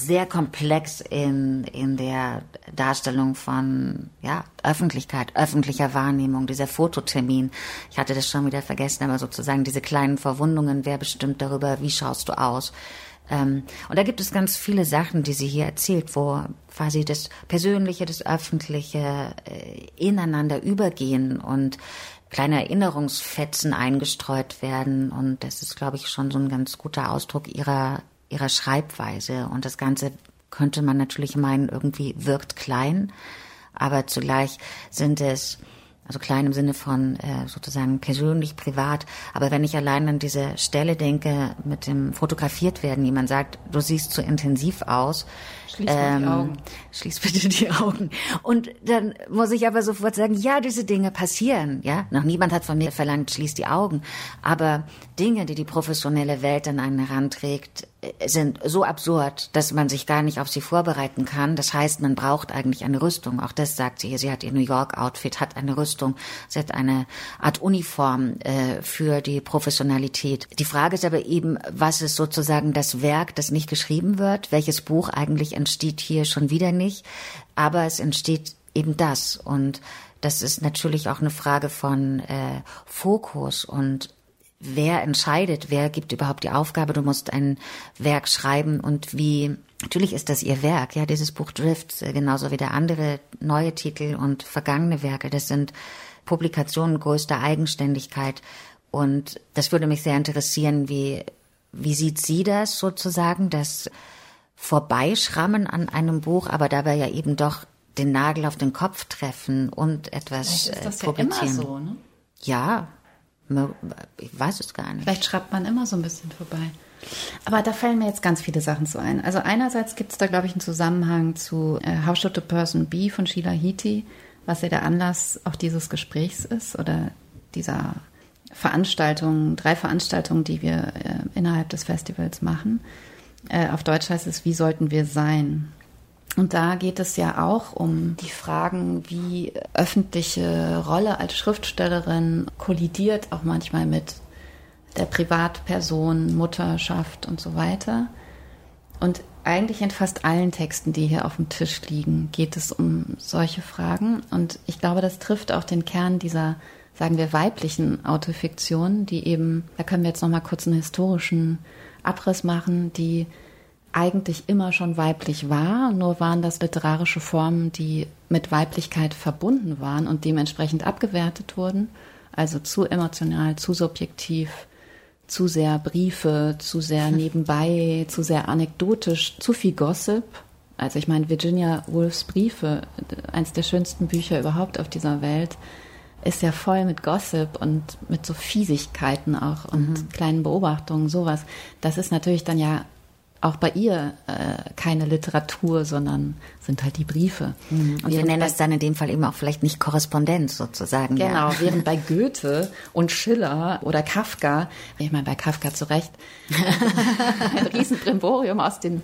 sehr komplex in, in der Darstellung von ja, Öffentlichkeit, öffentlicher Wahrnehmung, dieser Fototermin. Ich hatte das schon wieder vergessen, aber sozusagen diese kleinen Verwundungen, wer bestimmt darüber, wie schaust du aus? Ähm, und da gibt es ganz viele Sachen, die sie hier erzählt, wo quasi das Persönliche, das Öffentliche äh, ineinander übergehen und kleine Erinnerungsfetzen eingestreut werden. Und das ist, glaube ich, schon so ein ganz guter Ausdruck ihrer ihrer Schreibweise. Und das Ganze könnte man natürlich meinen, irgendwie wirkt klein, aber zugleich sind es also klein im Sinne von äh, sozusagen persönlich, privat. Aber wenn ich allein an diese Stelle denke, mit dem fotografiert werden, jemand sagt, du siehst zu intensiv aus, Schließ ähm, die Augen. Schließ bitte die Augen. Und dann muss ich aber sofort sagen, ja, diese Dinge passieren, ja. Noch niemand hat von mir verlangt, schließ die Augen. Aber Dinge, die die professionelle Welt an einen heranträgt, sind so absurd, dass man sich gar nicht auf sie vorbereiten kann. Das heißt, man braucht eigentlich eine Rüstung. Auch das sagt sie hier. Sie hat ihr New York Outfit, hat eine Rüstung. Sie hat eine Art Uniform äh, für die Professionalität. Die Frage ist aber eben, was ist sozusagen das Werk, das nicht geschrieben wird? Welches Buch eigentlich entsteht hier schon wieder nicht? Aber es entsteht eben das. Und das ist natürlich auch eine Frage von äh, Fokus und wer entscheidet, wer gibt überhaupt die Aufgabe, du musst ein Werk schreiben und wie, natürlich ist das ihr Werk, ja, dieses Buch Drift, äh, genauso wie der andere neue Titel und vergangene Werke, das sind Publikationen größter Eigenständigkeit und das würde mich sehr interessieren, wie, wie sieht sie das sozusagen, das Vorbeischrammen an einem Buch, aber dabei ja eben doch den Nagel auf den Kopf treffen und etwas Vielleicht ist das äh, ja publizieren. immer so, ne? Ja, ich weiß es gar nicht. Vielleicht schreibt man immer so ein bisschen vorbei. Aber da fallen mir jetzt ganz viele Sachen zu ein. Also einerseits gibt es da, glaube ich, einen Zusammenhang zu äh, How Should a Person Be von Sheila Hiti, was ja der Anlass auch dieses Gesprächs ist oder dieser Veranstaltung, drei Veranstaltungen, die wir äh, innerhalb des Festivals machen. Äh, auf Deutsch heißt es, wie sollten wir sein? Und da geht es ja auch um die Fragen, wie öffentliche Rolle als Schriftstellerin kollidiert auch manchmal mit der Privatperson, Mutterschaft und so weiter. Und eigentlich in fast allen Texten, die hier auf dem Tisch liegen, geht es um solche Fragen. Und ich glaube, das trifft auch den Kern dieser, sagen wir, weiblichen Autofiktion, die eben, da können wir jetzt nochmal kurz einen historischen Abriss machen, die eigentlich immer schon weiblich war, nur waren das literarische Formen, die mit Weiblichkeit verbunden waren und dementsprechend abgewertet wurden. Also zu emotional, zu subjektiv, zu sehr Briefe, zu sehr nebenbei, zu sehr anekdotisch, zu viel Gossip. Also ich meine, Virginia Woolfs Briefe, eins der schönsten Bücher überhaupt auf dieser Welt, ist ja voll mit Gossip und mit so Fiesigkeiten auch und mhm. kleinen Beobachtungen, sowas. Das ist natürlich dann ja auch bei ihr äh, keine Literatur, sondern sind halt die Briefe. Mhm. Und wir nennen das dann in dem Fall eben auch vielleicht nicht Korrespondenz sozusagen. Genau, ja. während bei Goethe und Schiller oder Kafka, ich meine bei Kafka zu Recht, ein Riesenbrimborium aus den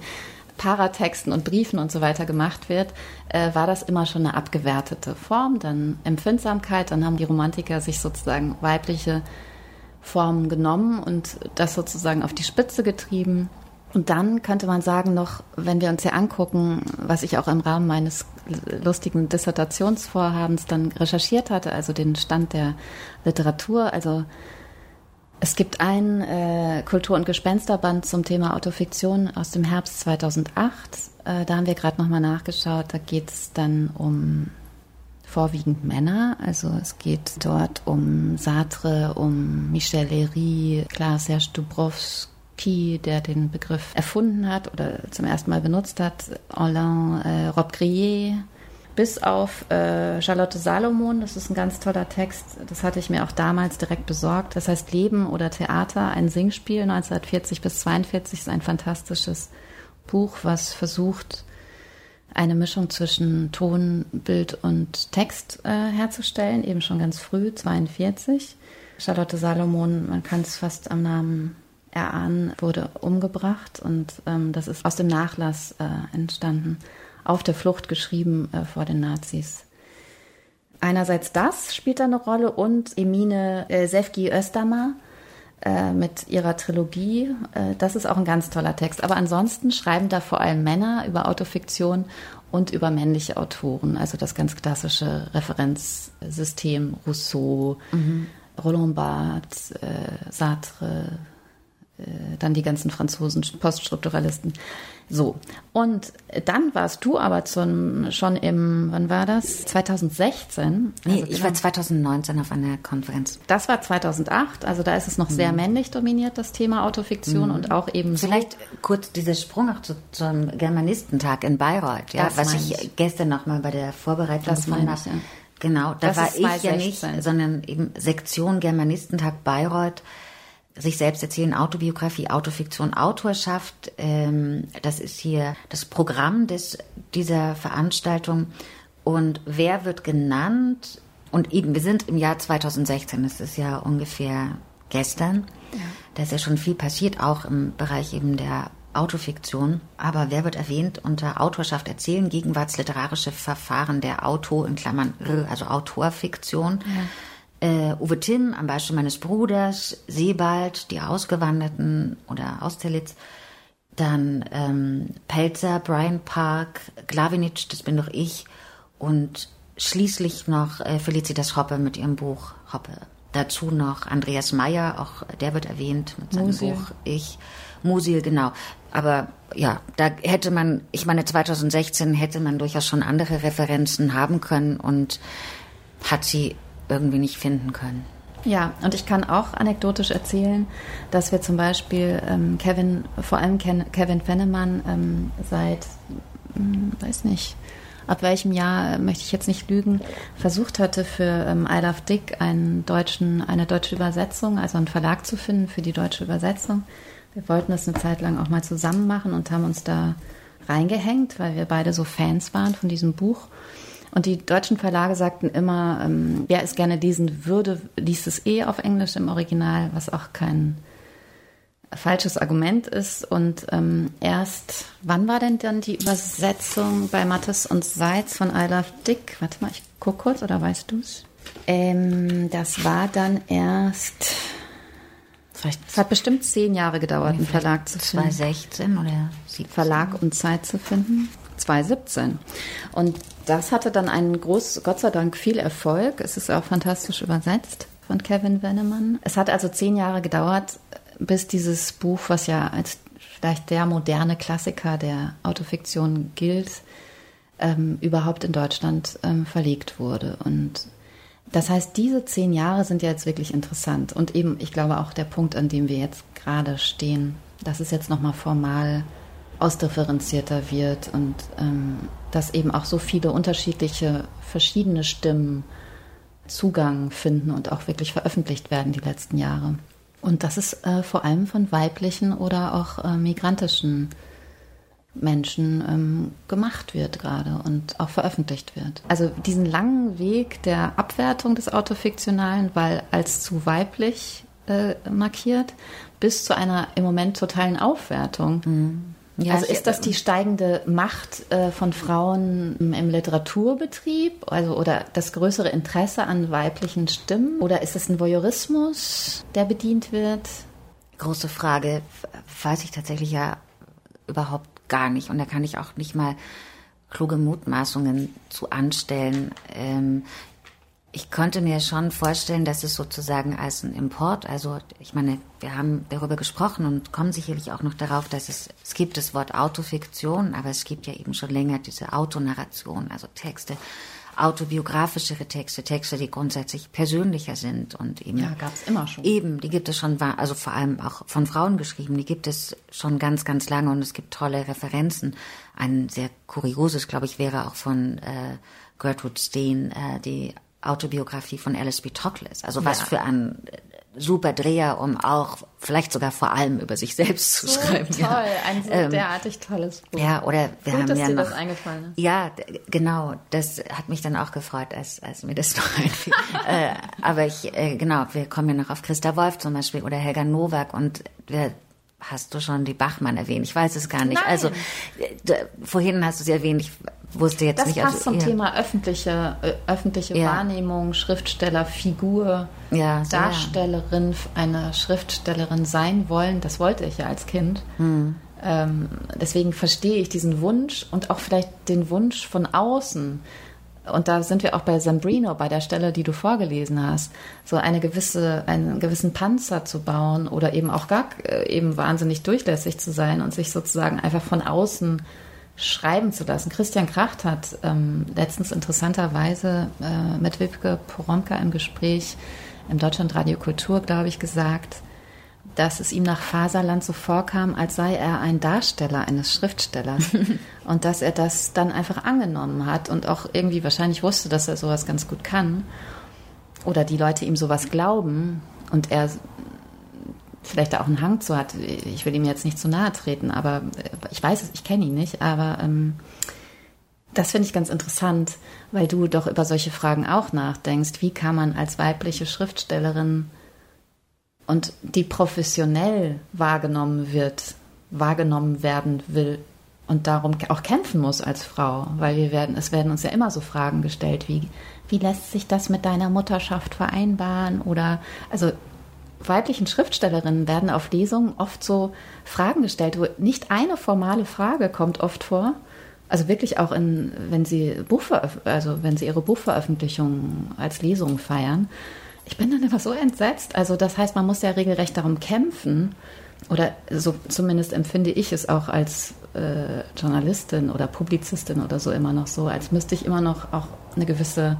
Paratexten und Briefen und so weiter gemacht wird, äh, war das immer schon eine abgewertete Form. Dann Empfindsamkeit, dann haben die Romantiker sich sozusagen weibliche Formen genommen und das sozusagen auf die Spitze getrieben und dann könnte man sagen noch, wenn wir uns hier angucken, was ich auch im Rahmen meines lustigen Dissertationsvorhabens dann recherchiert hatte, also den Stand der Literatur, also es gibt ein äh, Kultur- und Gespensterband zum Thema Autofiktion aus dem Herbst 2008. Äh, da haben wir gerade nochmal nachgeschaut. Da geht es dann um vorwiegend Männer. Also es geht dort um Sartre, um Michel Léry, Klaas-Serge Dubrovsky, Key, der den Begriff erfunden hat oder zum ersten Mal benutzt hat, Alain äh, Robbe-Grillet, bis auf äh, Charlotte Salomon, das ist ein ganz toller Text, das hatte ich mir auch damals direkt besorgt. Das heißt Leben oder Theater, ein Singspiel 1940 bis 42 ist ein fantastisches Buch, was versucht, eine Mischung zwischen Ton, Bild und Text äh, herzustellen, eben schon ganz früh, 42. Charlotte Salomon, man kann es fast am Namen erahnen, wurde umgebracht. Und ähm, das ist aus dem Nachlass äh, entstanden, auf der Flucht geschrieben äh, vor den Nazis. Einerseits das spielt da eine Rolle und Emine äh, Sefki Östermar, äh, mit ihrer Trilogie. Äh, das ist auch ein ganz toller Text. Aber ansonsten schreiben da vor allem Männer über Autofiktion und über männliche Autoren. Also das ganz klassische Referenzsystem Rousseau, mhm. Roland Barthes, äh, Sartre, äh, dann die ganzen Franzosen Poststrukturalisten. So, und dann warst du aber zum, schon im, wann war das? 2016? Nee, also ich war 2019 auf einer Konferenz. Das war 2008, also da ist es noch sehr mhm. männlich dominiert, das Thema Autofiktion mhm. und auch eben Vielleicht so. kurz dieser Sprung auch zu, zum Germanistentag in Bayreuth, ja, das was ich, ich gestern noch mal bei der Vorbereitung das gefunden habe. Ja. Genau, da das war ich ja nicht, sondern eben Sektion Germanistentag Bayreuth sich selbst erzählen, Autobiografie, Autofiktion, Autorschaft. Ähm, das ist hier das Programm des, dieser Veranstaltung. Und wer wird genannt? Und eben, wir sind im Jahr 2016, das ist ja ungefähr gestern. Ja. Da ist ja schon viel passiert, auch im Bereich eben der Autofiktion. Aber wer wird erwähnt unter Autorschaft erzählen, gegenwartsliterarische Verfahren der Auto in Klammern, also Autorfiktion. Ja äh, Uwe Timm am Beispiel meines Bruders, Sebald, die Ausgewanderten oder Austerlitz, dann ähm, Pelzer, Brian Park, Glavinic, das bin doch ich und schließlich noch äh, Felicitas Hoppe mit ihrem Buch Hoppe. Dazu noch Andreas Meyer, auch der wird erwähnt mit seinem Musil. Buch Ich. Musil, genau. Aber ja, da hätte man, ich meine, 2016 hätte man durchaus schon andere Referenzen haben können und hat sie irgendwie nicht finden können. Ja, und ich kann auch anekdotisch erzählen, dass wir zum Beispiel ähm, Kevin, vor allem Ken, Kevin Fennemann, ähm, seit, hm, weiß nicht, ab welchem Jahr äh, möchte ich jetzt nicht lügen, versucht hatte für ähm, I Love Dick einen deutschen, eine deutsche Übersetzung, also einen Verlag zu finden für die deutsche Übersetzung. Wir wollten das eine Zeit lang auch mal zusammen machen und haben uns da reingehängt, weil wir beide so Fans waren von diesem Buch. Und die deutschen Verlage sagten immer, ähm, wer es gerne lesen würde, liest es eh auf Englisch im Original, was auch kein falsches Argument ist. Und ähm, erst, wann war denn dann die Übersetzung bei Mattes und Seitz von I Love Dick? Warte mal, ich gucke kurz, oder weißt du es? Ähm, das war dann erst, es hat bestimmt zehn Jahre gedauert, einen Verlag zu finden. 2016 oder 17? Verlag und Zeit zu finden. 2017. Und das hatte dann einen groß, Gott sei Dank, viel Erfolg. Es ist auch fantastisch übersetzt von Kevin Wennemann. Es hat also zehn Jahre gedauert, bis dieses Buch, was ja als vielleicht der moderne Klassiker der Autofiktion gilt, ähm, überhaupt in Deutschland ähm, verlegt wurde. Und das heißt, diese zehn Jahre sind ja jetzt wirklich interessant. Und eben, ich glaube, auch der Punkt, an dem wir jetzt gerade stehen, das ist jetzt nochmal formal ausdifferenzierter wird und ähm, dass eben auch so viele unterschiedliche, verschiedene Stimmen Zugang finden und auch wirklich veröffentlicht werden die letzten Jahre. Und das ist äh, vor allem von weiblichen oder auch äh, migrantischen Menschen ähm, gemacht wird gerade und auch veröffentlicht wird. Also diesen langen Weg der Abwertung des Autofiktionalen, weil als zu weiblich äh, markiert, bis zu einer im Moment totalen Aufwertung. Mhm. Ja, also ist das die steigende Macht äh, von Frauen im Literaturbetrieb, also oder das größere Interesse an weiblichen Stimmen, oder ist es ein Voyeurismus, der bedient wird? Große Frage, weiß ich tatsächlich ja überhaupt gar nicht und da kann ich auch nicht mal kluge Mutmaßungen zu anstellen. Ich könnte mir schon vorstellen, dass es sozusagen als ein Import, also ich meine, wir haben darüber gesprochen und kommen sicherlich auch noch darauf, dass es, es gibt das Wort Autofiktion, aber es gibt ja eben schon länger diese Autonarration, also Texte, autobiografischere Texte, Texte, die grundsätzlich persönlicher sind und eben. Ja, gab es immer schon. Eben, die gibt es schon, also vor allem auch von Frauen geschrieben, die gibt es schon ganz, ganz lange und es gibt tolle Referenzen. Ein sehr kurioses, glaube ich, wäre auch von äh, Gertrude Steen, äh, die Autobiografie von Alice B. Toklas. Also was ja. für ein äh, super Dreher, um auch vielleicht sogar vor allem über sich selbst zu so schreiben. Toll, ja. ein so ähm, derartig tolles Buch. Ja, oder wir Gut, haben dass ja dir noch, das eingefallen ist. Ja, genau. Das hat mich dann auch gefreut, als, als mir das noch einfiel. äh, aber ich, äh, genau, wir kommen ja noch auf Christa Wolf zum Beispiel oder Helga Nowak und wir Hast du schon die Bachmann erwähnt? Ich weiß es gar nicht. Nein. Also vorhin hast du sie erwähnt. Ich wusste jetzt das nicht. passt also, zum ja. Thema öffentliche, äh, öffentliche Ja. Wahrnehmung, Schriftsteller, Figur, Ja. Darstellerin, eine Schriftstellerin sein wollen. Das wollte ich ja als Kind. Hm. Ähm, deswegen verstehe ich diesen Wunsch und auch vielleicht den Wunsch von außen. Und da sind wir auch bei Zambrino, bei der Stelle, die du vorgelesen hast, so eine gewisse, einen gewissen Panzer zu bauen oder eben auch gar äh, eben wahnsinnig durchlässig zu sein und sich sozusagen einfach von außen schreiben zu lassen. Christian Kracht hat ähm, letztens interessanterweise äh, mit Wipke Poromka im Gespräch im Deutschlandradio Kultur, glaube ich, gesagt, dass es ihm nach Faserland so vorkam, als sei er ein Darsteller eines Schriftstellers und dass er das dann einfach angenommen hat und auch irgendwie wahrscheinlich wusste, dass er sowas ganz gut kann oder die Leute ihm sowas glauben und er vielleicht da auch einen Hang zu hat. Ich will ihm jetzt nicht zu nahe treten, aber ich weiß es, ich kenne ihn nicht, aber ähm, das finde ich ganz interessant, weil du doch über solche Fragen auch nachdenkst. Wie kann man als weibliche Schriftstellerin und die professionell wahrgenommen wird, wahrgenommen werden will und darum auch kämpfen muss als Frau, weil wir werden, es werden uns ja immer so Fragen gestellt wie, wie lässt sich das mit deiner Mutterschaft vereinbaren oder, also weiblichen Schriftstellerinnen werden auf Lesungen oft so Fragen gestellt, wo nicht eine formale Frage kommt oft vor. Also wirklich auch in, wenn sie Buchveröf also wenn sie ihre Buchveröffentlichungen als Lesung feiern. Ich bin dann immer so entsetzt. Also das heißt, man muss ja regelrecht darum kämpfen. Oder so zumindest empfinde ich es auch als äh, Journalistin oder Publizistin oder so immer noch so, als müsste ich immer noch auch eine gewisse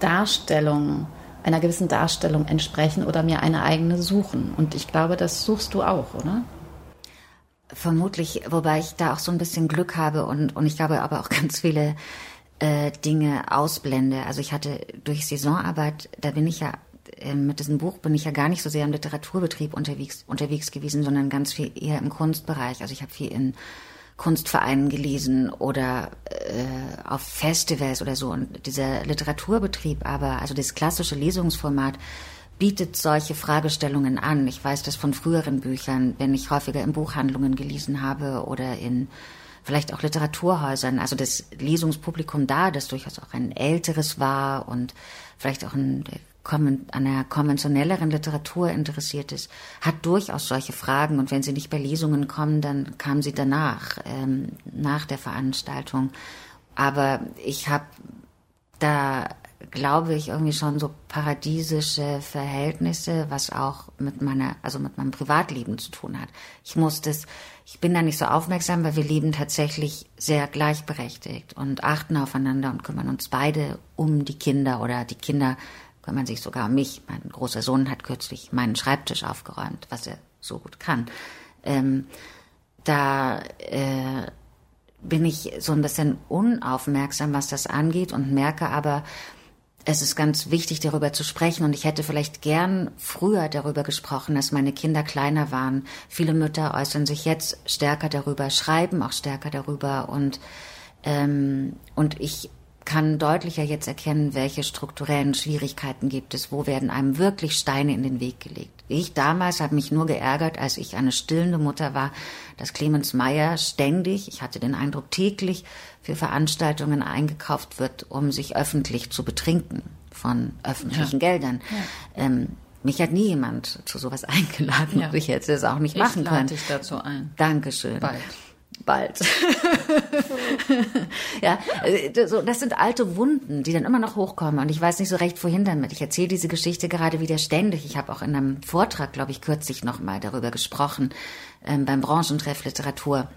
Darstellung, einer gewissen Darstellung entsprechen oder mir eine eigene suchen. Und ich glaube, das suchst du auch, oder? Vermutlich, wobei ich da auch so ein bisschen Glück habe und, und ich glaube aber auch ganz viele äh, Dinge ausblende. Also ich hatte durch Saisonarbeit, da bin ich ja äh, mit diesem Buch bin ich ja gar nicht so sehr im Literaturbetrieb unterwegs, unterwegs gewesen, sondern ganz viel eher im Kunstbereich. Also ich habe viel in Kunstvereinen gelesen oder äh, auf Festivals oder so. Und dieser Literaturbetrieb aber, also das klassische Lesungsformat, bietet solche Fragestellungen an. Ich weiß das von früheren Büchern, wenn ich häufiger in Buchhandlungen gelesen habe oder in vielleicht auch Literaturhäusern. Also das Lesungspublikum da, das durchaus auch ein älteres war und vielleicht auch ein an einer konventionelleren Literatur interessiert ist, hat durchaus solche Fragen. Und wenn sie nicht bei Lesungen kommen, dann kamen sie danach, ähm, nach der Veranstaltung. Aber ich habe da, glaube ich, irgendwie schon so paradiesische Verhältnisse, was auch mit meiner, also mit meinem Privatleben zu tun hat. Ich muss das, ich bin da nicht so aufmerksam, weil wir leben tatsächlich sehr gleichberechtigt und achten aufeinander und kümmern uns beide um die Kinder oder die Kinder kümmern sich sogar um mich. Mein großer Sohn hat kürzlich meinen Schreibtisch aufgeräumt, was er so gut kann. Ähm, da äh, bin ich so ein bisschen unaufmerksam, was das angeht und merke aber, es ist ganz wichtig, darüber zu sprechen. Und ich hätte vielleicht gern früher darüber gesprochen, als meine Kinder kleiner waren. Viele Mütter äußern sich jetzt stärker darüber, schreiben auch stärker darüber. Und, ähm, und ich kann deutlicher jetzt erkennen, welche strukturellen Schwierigkeiten gibt es, wo werden einem wirklich Steine in den Weg gelegt. Ich damals habe mich nur geärgert, als ich eine stillende Mutter war, dass Clemens Meyer ständig, ich hatte den Eindruck täglich, für Veranstaltungen eingekauft wird, um sich öffentlich zu betrinken von öffentlichen ja. Geldern. Ja. Ähm, mich hat nie jemand zu sowas eingeladen ja. und ich hätte es auch nicht ich machen können. Ich dich dazu ein. Dankeschön. Bald bald. ja, das sind alte Wunden, die dann immer noch hochkommen und ich weiß nicht so recht, wohin damit. Ich erzähle diese Geschichte gerade wieder ständig. Ich habe auch in einem Vortrag, glaube ich, kürzlich noch mal darüber gesprochen ähm, beim Branchentreff Literatur.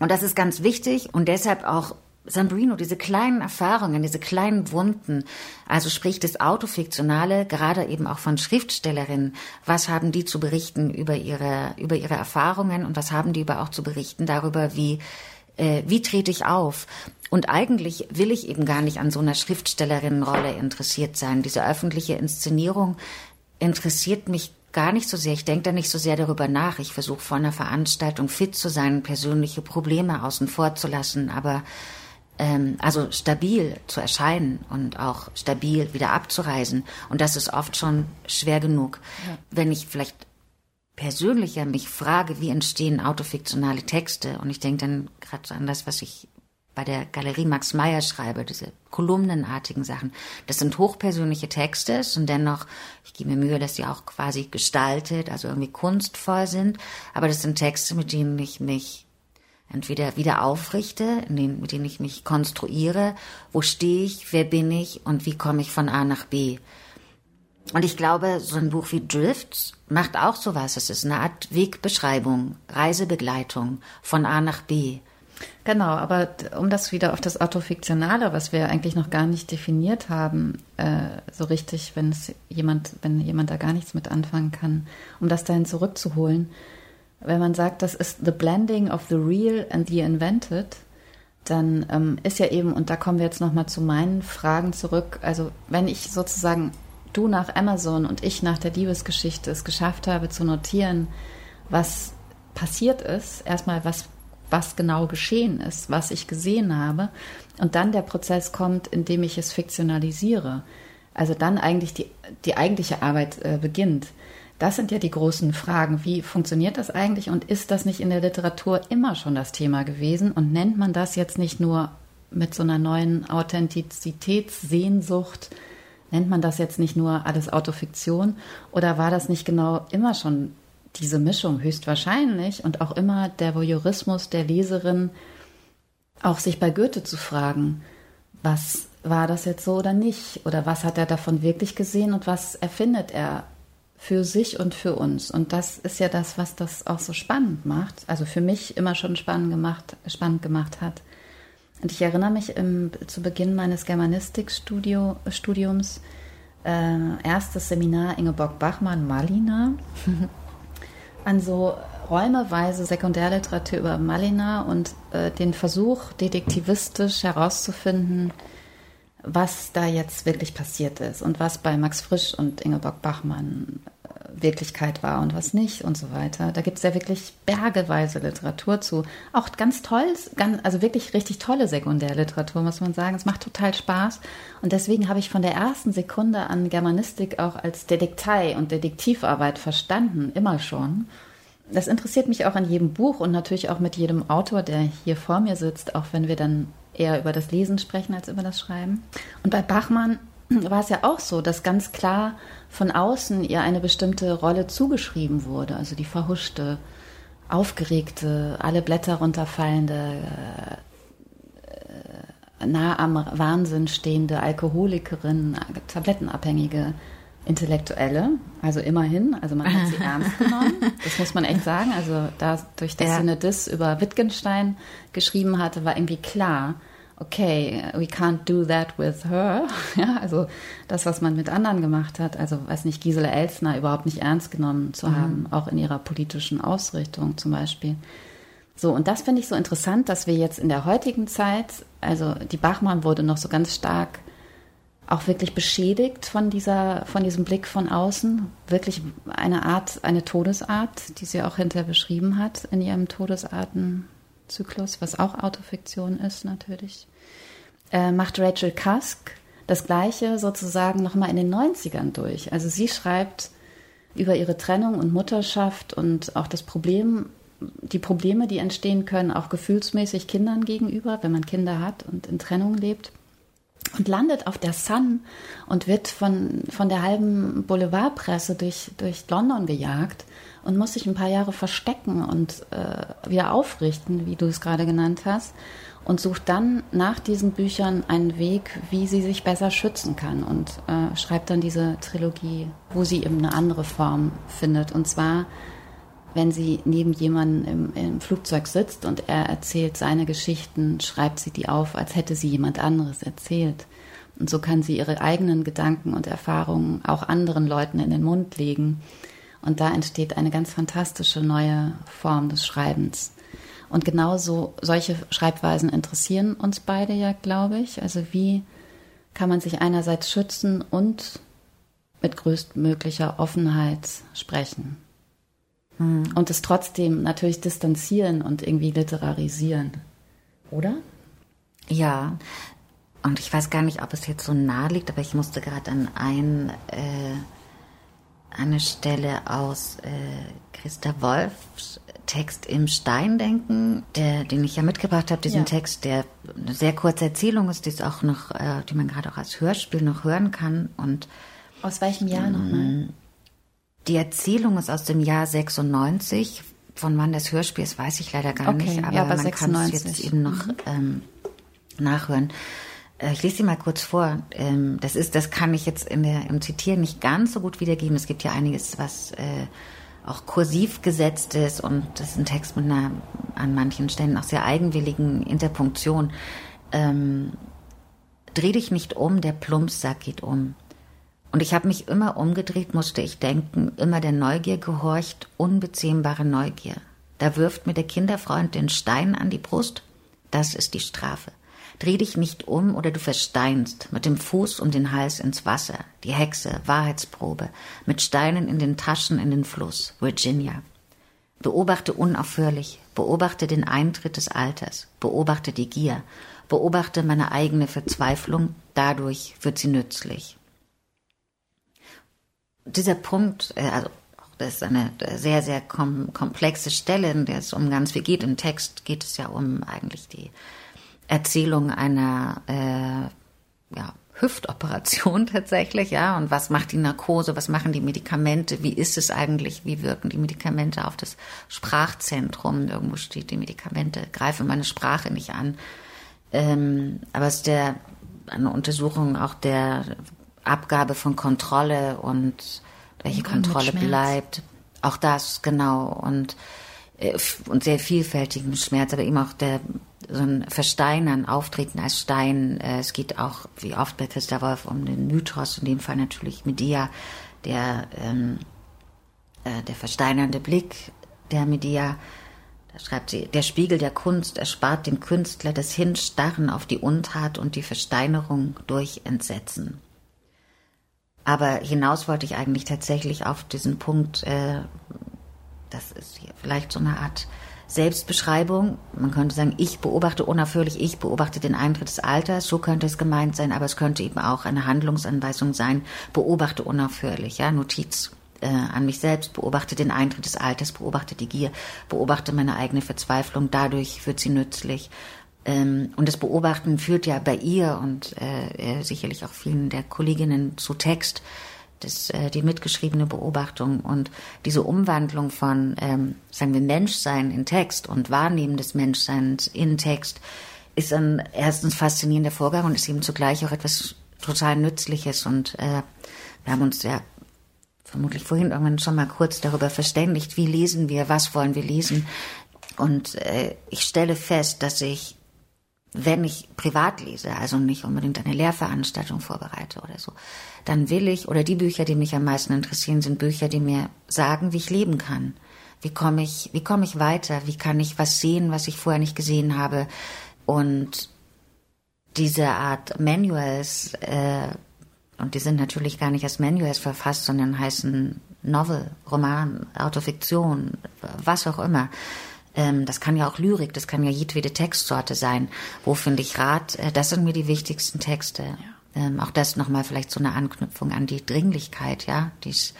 Und das ist ganz wichtig und deshalb auch Sambrino, diese kleinen Erfahrungen, diese kleinen Wunden, also sprich das Autofiktionale, gerade eben auch von Schriftstellerinnen, was haben die zu berichten über ihre, über ihre Erfahrungen und was haben die aber auch zu berichten darüber, wie, äh, wie trete ich auf? Und eigentlich will ich eben gar nicht an so einer Schriftstellerinnenrolle interessiert sein. Diese öffentliche Inszenierung interessiert mich gar nicht so sehr. Ich denke da nicht so sehr darüber nach. Ich versuche vor einer Veranstaltung fit zu sein, persönliche Probleme außen vor zu lassen, aber also stabil zu erscheinen und auch stabil wieder abzureisen. Und das ist oft schon schwer genug. Ja. Wenn ich vielleicht persönlicher mich frage, wie entstehen autofiktionale Texte, und ich denke dann gerade so an das, was ich bei der Galerie Max Meyer schreibe, diese kolumnenartigen Sachen, das sind hochpersönliche Texte und dennoch, ich gebe mir Mühe, dass sie auch quasi gestaltet, also irgendwie kunstvoll sind, aber das sind Texte, mit denen ich mich entweder wieder aufrichte, mit denen ich mich konstruiere, wo stehe ich, wer bin ich und wie komme ich von A nach B. Und ich glaube, so ein Buch wie Drifts macht auch sowas. Es ist eine Art Wegbeschreibung, Reisebegleitung von A nach B. Genau, aber um das wieder auf das Autofiktionale, was wir eigentlich noch gar nicht definiert haben, äh, so richtig, wenn es jemand, wenn jemand da gar nichts mit anfangen kann, um das dahin zurückzuholen, wenn man sagt, das ist the blending of the real and the invented, dann ähm, ist ja eben, und da kommen wir jetzt nochmal zu meinen Fragen zurück, also wenn ich sozusagen du nach Amazon und ich nach der Liebesgeschichte es geschafft habe zu notieren, was passiert ist, erstmal was, was genau geschehen ist, was ich gesehen habe, und dann der Prozess kommt, in dem ich es fiktionalisiere. Also dann eigentlich die, die eigentliche Arbeit äh, beginnt. Das sind ja die großen Fragen. Wie funktioniert das eigentlich und ist das nicht in der Literatur immer schon das Thema gewesen? Und nennt man das jetzt nicht nur mit so einer neuen Authentizitätssehnsucht, nennt man das jetzt nicht nur alles Autofiktion oder war das nicht genau immer schon diese Mischung höchstwahrscheinlich und auch immer der Voyeurismus der Leserin, auch sich bei Goethe zu fragen, was war das jetzt so oder nicht? Oder was hat er davon wirklich gesehen und was erfindet er für sich und für uns? Und das ist ja das, was das auch so spannend macht. Also für mich immer schon spannend gemacht, spannend gemacht hat. Und ich erinnere mich im, zu Beginn meines Germanistikstudiums, äh, erstes Seminar Ingeborg Bachmann, Malina, an so räumeweise Sekundärliteratur über Malina und äh, den Versuch, detektivistisch herauszufinden, was da jetzt wirklich passiert ist und was bei Max Frisch und Ingeborg Bachmann Wirklichkeit war und was nicht und so weiter. Da gibt es ja wirklich bergeweise Literatur zu. Auch ganz toll, ganz, also wirklich richtig tolle Sekundärliteratur, muss man sagen. Es macht total Spaß. Und deswegen habe ich von der ersten Sekunde an Germanistik auch als Detektei und Detektivarbeit verstanden, immer schon. Das interessiert mich auch an jedem Buch und natürlich auch mit jedem Autor, der hier vor mir sitzt, auch wenn wir dann eher über das Lesen sprechen als über das Schreiben. Und bei Bachmann war es ja auch so, dass ganz klar von außen ihr eine bestimmte Rolle zugeschrieben wurde. Also die verhuschte, aufgeregte, alle Blätter runterfallende, äh, nah am Wahnsinn stehende Alkoholikerin, tablettenabhängige Intellektuelle, also immerhin, also man hat sie ernst genommen, das muss man echt sagen. Also dadurch, dass ja. sie eine Diss über Wittgenstein geschrieben hatte, war irgendwie klar, okay, we can't do that with her. Ja, also das, was man mit anderen gemacht hat, also weiß nicht, Gisela Elsner überhaupt nicht ernst genommen zu mhm. haben, auch in ihrer politischen Ausrichtung zum Beispiel. So, und das finde ich so interessant, dass wir jetzt in der heutigen Zeit, also die Bachmann wurde noch so ganz stark auch wirklich beschädigt von dieser, von diesem Blick von außen. Wirklich eine Art, eine Todesart, die sie auch hinterher beschrieben hat in ihrem Todesarten Zyklus, was auch Autofiktion ist natürlich, äh, macht Rachel Cusk das Gleiche sozusagen nochmal in den 90ern durch. Also sie schreibt über ihre Trennung und Mutterschaft und auch das Problem, die Probleme, die entstehen können, auch gefühlsmäßig Kindern gegenüber, wenn man Kinder hat und in Trennung lebt. Und landet auf der Sun und wird von, von der halben Boulevardpresse durch, durch London gejagt und muss sich ein paar Jahre verstecken und äh, wieder aufrichten, wie du es gerade genannt hast, und sucht dann nach diesen Büchern einen Weg, wie sie sich besser schützen kann und äh, schreibt dann diese Trilogie, wo sie eben eine andere Form findet. Und zwar, wenn sie neben jemandem im, im Flugzeug sitzt und er erzählt seine Geschichten, schreibt sie die auf, als hätte sie jemand anderes erzählt. Und so kann sie ihre eigenen Gedanken und Erfahrungen auch anderen Leuten in den Mund legen. Und da entsteht eine ganz fantastische neue Form des Schreibens. Und genauso solche Schreibweisen interessieren uns beide ja, glaube ich. Also wie kann man sich einerseits schützen und mit größtmöglicher Offenheit sprechen. Hm. Und es trotzdem natürlich distanzieren und irgendwie literarisieren. Oder? Ja. Und ich weiß gar nicht, ob es jetzt so nahe liegt, aber ich musste gerade an ein äh, eine Stelle aus äh, Christa Wolfs Text im Steindenken, der, den ich ja mitgebracht habe, diesen Ja. Text, der eine sehr kurze Erzählung ist, die es auch noch, äh, die man gerade auch als Hörspiel noch hören kann. Und Aus welchem Jahr nochmal? Die Erzählung ist aus dem Jahr 96. Von wann das Hörspiel ist, weiß ich leider gar Okay, nicht, aber ja, aber man kann es 96. jetzt eben noch ähm, nachhören. Äh, Ich lese sie mal kurz vor. Ähm, Das ist, das kann ich jetzt in der, im Zitieren nicht ganz so gut wiedergeben. Es gibt ja einiges, was äh, auch kursiv gesetzt ist und das ist ein Text mit einer an manchen Stellen auch sehr eigenwilligen Interpunktion. Ähm, Dreh dich nicht um, der Plumpsack geht um. Und ich habe mich immer umgedreht, musste ich denken, immer der Neugier gehorcht, unbezähmbare Neugier. Da wirft mir der Kinderfreund den Stein an die Brust. Das ist die Strafe. Dreh dich nicht um oder du versteinst, mit dem Fuß und den Hals ins Wasser. Die Hexe, Wahrheitsprobe, mit Steinen in den Taschen in den Fluss, Virginia. Beobachte unaufhörlich, beobachte den Eintritt des Alters, beobachte die Gier, beobachte meine eigene Verzweiflung, dadurch wird sie nützlich dieser Punkt, äh, also das ist eine sehr, sehr kom komplexe Stelle, in der es um ganz viel geht. Im Text geht es ja um eigentlich die Erzählung einer äh, ja, Hüftoperation tatsächlich, ja. Und was macht die Narkose, was machen die Medikamente, wie ist es eigentlich, wie wirken die Medikamente auf das Sprachzentrum? Irgendwo steht, die Medikamente greifen meine Sprache nicht an. Ähm, aber es ist der, eine Untersuchung auch der Abgabe von Kontrolle und welche Umgang Kontrolle bleibt. Auch das, genau. Und, äh, und sehr vielfältigen Schmerz, aber eben auch der, so ein Versteinern, Auftreten als Stein. Äh, es geht auch, wie oft bei Christa Wolf, um den Mythos, in dem Fall natürlich Medea, der, ähm, äh, der versteinernde Blick der Medea. Da schreibt sie, der Spiegel der Kunst erspart dem Künstler das Hinstarren auf die Untat und die Versteinerung durch Entsetzen. Aber hinaus wollte ich eigentlich tatsächlich auf diesen Punkt, äh, das ist hier vielleicht so eine Art Selbstbeschreibung. Man könnte sagen, ich beobachte unaufhörlich, ich beobachte den Eintritt des Alters, so könnte es gemeint sein, aber es könnte eben auch eine Handlungsanweisung sein, beobachte unaufhörlich, ja, Notiz äh, an mich selbst, beobachte den Eintritt des Alters, beobachte die Gier, beobachte meine eigene Verzweiflung, dadurch wird sie nützlich. Ähm, und das Beobachten führt ja bei ihr und äh, äh, sicherlich auch vielen der Kolleginnen zu Text, das, äh, die mitgeschriebene Beobachtung und diese Umwandlung von, ähm, sagen wir, Menschsein in Text und Wahrnehmen des Menschseins in Text ist ein erstens faszinierender Vorgang und ist eben zugleich auch etwas total Nützliches. Und äh, wir haben uns ja vermutlich vorhin irgendwann schon mal kurz darüber verständigt, wie lesen wir, was wollen wir lesen. Und äh, ich stelle fest, dass ich wenn ich privat lese, also nicht unbedingt eine Lehrveranstaltung vorbereite oder so, dann will ich, oder die Bücher, die mich am meisten interessieren, sind Bücher, die mir sagen, wie ich leben kann. Wie komme ich, wie komme ich weiter? Wie kann ich was sehen, was ich vorher nicht gesehen habe? Und diese Art Manuals, äh, und die sind natürlich gar nicht als Manuals verfasst, sondern heißen Novel, Roman, Autofiktion, was auch immer. Ähm, das kann ja auch Lyrik, das kann ja jedwede Textsorte sein. Wo finde ich Rat? Äh, das sind mir die wichtigsten Texte. Ähm, auch das nochmal vielleicht so eine Anknüpfung an die Dringlichkeit, ja, die es,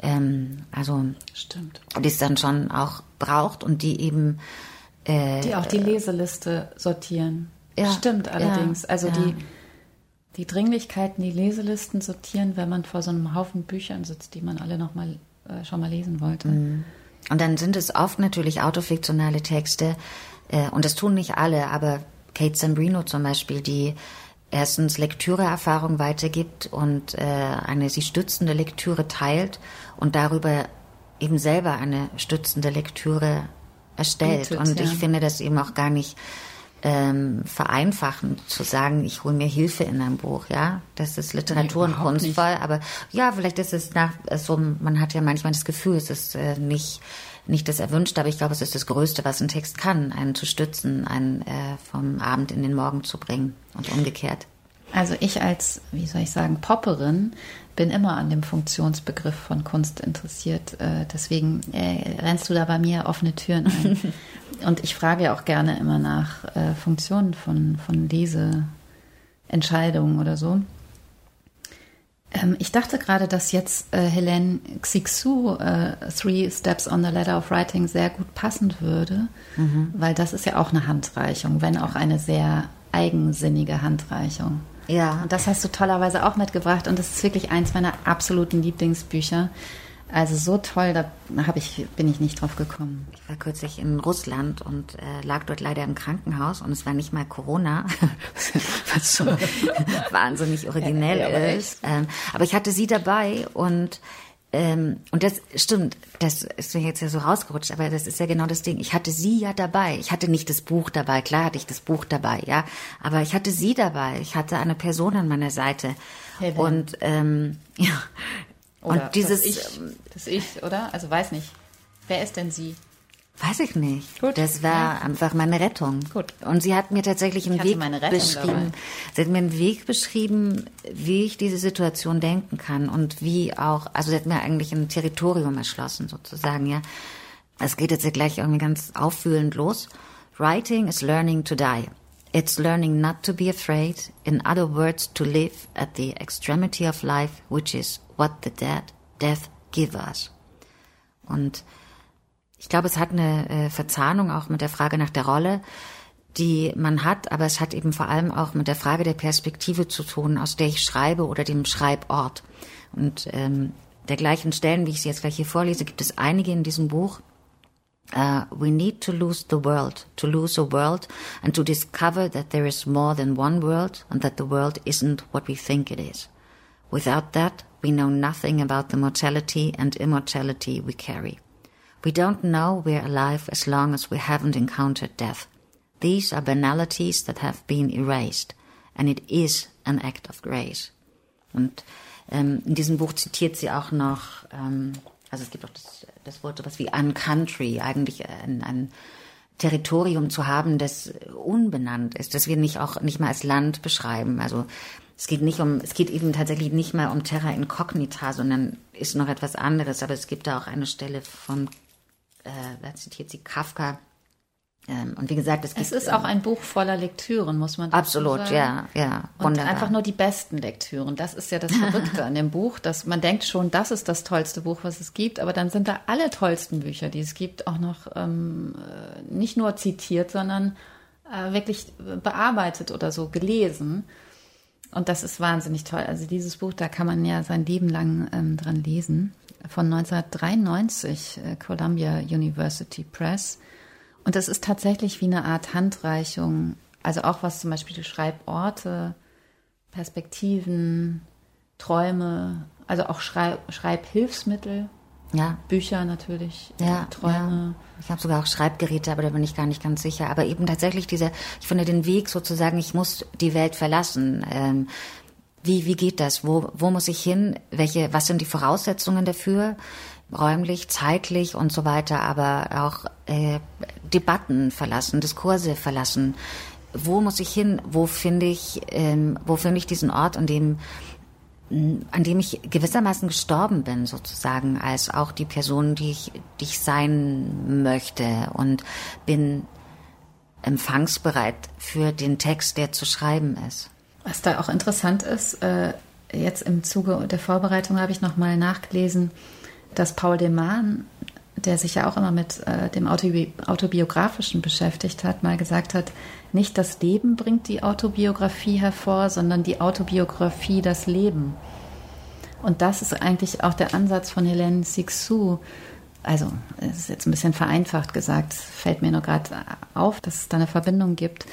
ähm, also, Stimmt. die es dann schon auch braucht und die eben, äh, Die auch die Leseliste sortieren. Ja, Stimmt ja, allerdings. also ja. die, die Dringlichkeiten, die Leselisten sortieren, wenn man vor so einem Haufen Büchern sitzt, die man alle noch mal äh, schon mal lesen wollte. Mhm. Und dann sind es oft natürlich autofiktionale Texte, äh, und das tun nicht alle, aber Kate Zambrino zum Beispiel, die erstens Lektüreerfahrung weitergibt und äh, eine sie stützende Lektüre teilt und darüber eben selber eine stützende Lektüre erstellt. Bietet, und ja. ich finde das eben auch gar nicht ähm, vereinfachend zu sagen, ich hole mir Hilfe in ein Buch, ja. Das ist Literatur Nee, und überhaupt Kunst nicht. voll, aber ja, vielleicht ist es nach so, man hat ja manchmal das Gefühl, es ist äh, nicht nicht das Erwünschte, aber ich glaube, es ist das Größte, was ein Text kann, einen zu stützen, einen äh, vom Abend in den Morgen zu bringen und umgekehrt. Also ich als, wie soll ich sagen, Popperin bin immer an dem Funktionsbegriff von Kunst interessiert. Äh, deswegen äh, rennst du da bei mir offene Türen ein. Und ich frage ja auch gerne immer nach äh, Funktionen von, von Leseentscheidungen oder so. Ähm, ich dachte gerade, dass jetzt äh, Helene Xixu äh, Three Steps on the Ladder of Writing sehr gut passen würde, mhm. weil das ist ja auch eine Handreichung, wenn auch eine sehr eigensinnige Handreichung. Ja. Und das hast du tollerweise auch mitgebracht und das ist wirklich eins meiner absoluten Lieblingsbücher. Also so toll, da hab ich, bin ich nicht drauf gekommen. Ich war kürzlich in Russland und äh, lag dort leider im Krankenhaus und es war nicht mal Corona, was schon wahnsinnig originell ja, ja, ist. Ähm, aber ich hatte sie dabei und ähm, und das stimmt, das ist mir jetzt ja so rausgerutscht, aber das ist ja genau das Ding. Ich hatte sie ja dabei. Ich hatte nicht das Buch dabei. Klar hatte ich das Buch dabei, ja. Aber ich hatte sie dabei. Ich hatte eine Person an meiner Seite. Hey, und ähm, ja, oder und dieses. Das ich, das ich, oder? Also weiß nicht. Wer ist denn sie? Weiß ich nicht. Gut. Das war ja. einfach meine Rettung. Gut. Und sie hat mir tatsächlich einen Weg beschrieben. Dabei. Sie hat mir einen Weg beschrieben, wie ich diese Situation denken kann und wie auch, also sie hat mir eigentlich ein Territorium erschlossen sozusagen, ja. Es geht jetzt ja gleich irgendwie ganz auffühlend los. Writing is learning to die. It's learning not to be afraid. In other words, to live at the extremity of life, which is what the dead, death give us. Und ich glaube, es hat eine äh, Verzahnung auch mit der Frage nach der Rolle, die man hat, aber es hat eben vor allem auch mit der Frage der Perspektive zu tun, aus der ich schreibe oder dem Schreibort. Und ähm, der gleichen Stellen, wie ich sie jetzt gleich hier vorlese, gibt es einige in diesem Buch. Uh, we need to lose the world, to lose a world and to discover that there is more than one world and that the world isn't what we think it is. Without that, we know nothing about the mortality and immortality we carry. We don't know we're alive as long as we haven't encountered death. These are banalities that have been erased, and it is an act of grace. Und ähm, in diesem Buch zitiert sie auch noch, ähm, also es gibt auch das, das Wort sowas wie uncountry, eigentlich ein, ein Territorium zu haben, das unbenannt ist, das wir nicht auch nicht mal als Land beschreiben. Also es geht nicht um, es geht eben tatsächlich nicht mehr um Terra Incognita, sondern ist noch etwas anderes. Aber es gibt da auch eine Stelle von, äh, wer zitiert sie, Kafka. Ähm, und wie gesagt, es, gibt, es ist auch ein Buch voller Lektüren, muss man Absolut, sagen. ja, ja. Und einfach nur die besten Lektüren. Das ist ja das Verrückte an dem Buch, dass man denkt schon, das ist das tollste Buch, was es gibt, aber dann sind da alle tollsten Bücher, die es gibt, auch noch ähm, äh, nicht nur zitiert, sondern äh, wirklich bearbeitet oder so gelesen. Und das ist wahnsinnig toll. Also dieses Buch, da kann man ja sein Leben lang ähm, dran lesen. Von 1993, äh, Columbia University Press. Und das ist tatsächlich wie eine Art Handreichung. Also auch was zum Beispiel Schreiborte, Perspektiven, Träume, also auch Schreib Schreibhilfsmittel ja. Bücher natürlich, ja, Träume. Ja. Ich habe sogar auch Schreibgeräte, aber da bin ich gar nicht ganz sicher. Aber eben tatsächlich dieser, ich finde den Weg sozusagen, ich muss die Welt verlassen. Ähm, wie, wie geht das? Wo, wo muss ich hin? Welche, was sind die Voraussetzungen dafür? Räumlich, zeitlich und so weiter, aber auch äh, Debatten verlassen, Diskurse verlassen. Wo muss ich hin? Wo finde ich, ähm, wo finde ich diesen Ort, an dem an dem ich gewissermaßen gestorben bin, sozusagen, als auch die Person, die ich, die ich sein möchte und bin empfangsbereit für den Text, der zu schreiben ist. Was da auch interessant ist, äh, jetzt im Zuge der Vorbereitung habe ich nochmal nachgelesen, dass Paul de Man, der sich ja auch immer mit äh, dem Autobi Autobiografischen beschäftigt hat, mal gesagt hat, nicht das Leben bringt die Autobiografie hervor, sondern die Autobiografie das Leben. Und das ist eigentlich auch der Ansatz von Helene Sixou. Also, es ist jetzt ein bisschen vereinfacht gesagt, fällt mir nur gerade auf, dass es da eine Verbindung gibt.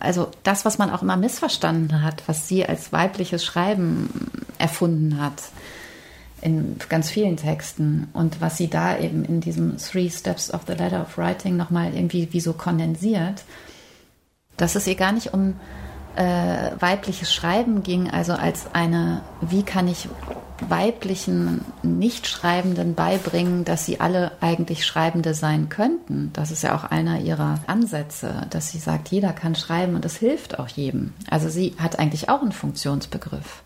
Also, das, was man auch immer missverstanden hat, was sie als weibliches Schreiben erfunden hat, in ganz vielen Texten und was sie da eben in diesem Three Steps of the Ladder of Writing nochmal irgendwie wie so kondensiert, dass es ihr gar nicht um äh, weibliches Schreiben ging, also als eine, wie kann ich weiblichen Nichtschreibenden beibringen, dass sie alle eigentlich Schreibende sein könnten. Das ist ja auch einer ihrer Ansätze, dass sie sagt, jeder kann schreiben und es hilft auch jedem. Also sie hat eigentlich auch einen Funktionsbegriff.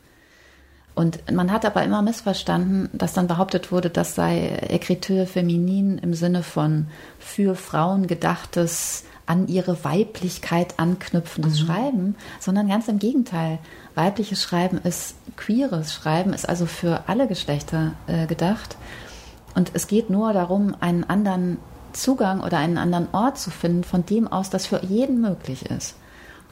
Und man hat aber immer missverstanden, dass dann behauptet wurde, das sei Écriture feminin im Sinne von für Frauen gedachtes, an ihre Weiblichkeit anknüpfendes mhm. Schreiben, sondern ganz im Gegenteil. Weibliches Schreiben ist queeres Schreiben, ist also für alle Geschlechter äh, gedacht. Und es geht nur darum, einen anderen Zugang oder einen anderen Ort zu finden, von dem aus das für jeden möglich ist.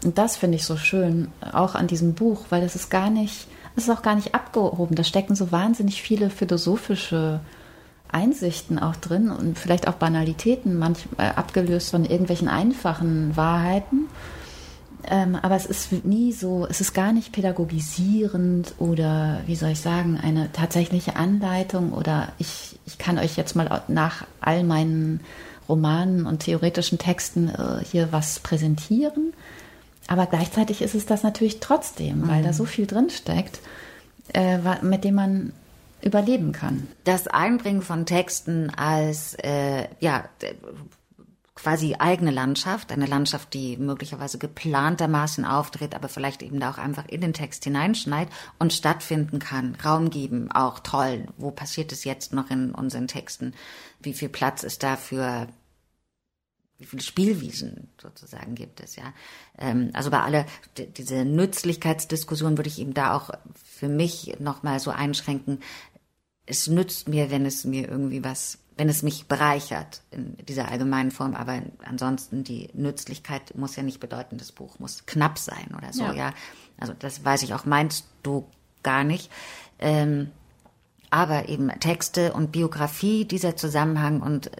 Und das finde ich so schön, auch an diesem Buch, weil es ist gar nicht, es ist auch gar nicht abgehoben. Da stecken so wahnsinnig viele philosophische Einsichten auch drin und vielleicht auch Banalitäten, manchmal äh, abgelöst von irgendwelchen einfachen Wahrheiten. Ähm, aber es ist nie so, es ist gar nicht pädagogisierend oder wie soll ich sagen, eine tatsächliche Anleitung oder ich, ich kann euch jetzt mal nach all meinen Romanen und theoretischen Texten äh, hier was präsentieren. Aber gleichzeitig ist es das natürlich trotzdem, mhm. weil da mhm. so viel drinsteckt, äh, mit dem man überleben kann. Das Einbringen von Texten als äh, ja quasi eigene Landschaft, eine Landschaft, die möglicherweise geplantermaßen auftritt, aber vielleicht eben da auch einfach in den Text hineinschneit und stattfinden kann, Raum geben, auch toll. Wo passiert es jetzt noch in unseren Texten? Wie viel Platz ist da für wie viele Spielwiesen sozusagen gibt es, ja. Ähm, also bei aller, diese Nützlichkeitsdiskussion würde ich eben da auch für mich nochmal so einschränken. Es nützt mir, wenn es mir irgendwie was wenn es mich bereichert in dieser allgemeinen Form, aber ansonsten die Nützlichkeit muss ja nicht bedeuten, das Buch muss knapp sein oder so, ja. ja. Also das weiß ich auch, meinst du gar nicht. Ähm, aber eben Texte und Biografie, dieser Zusammenhang und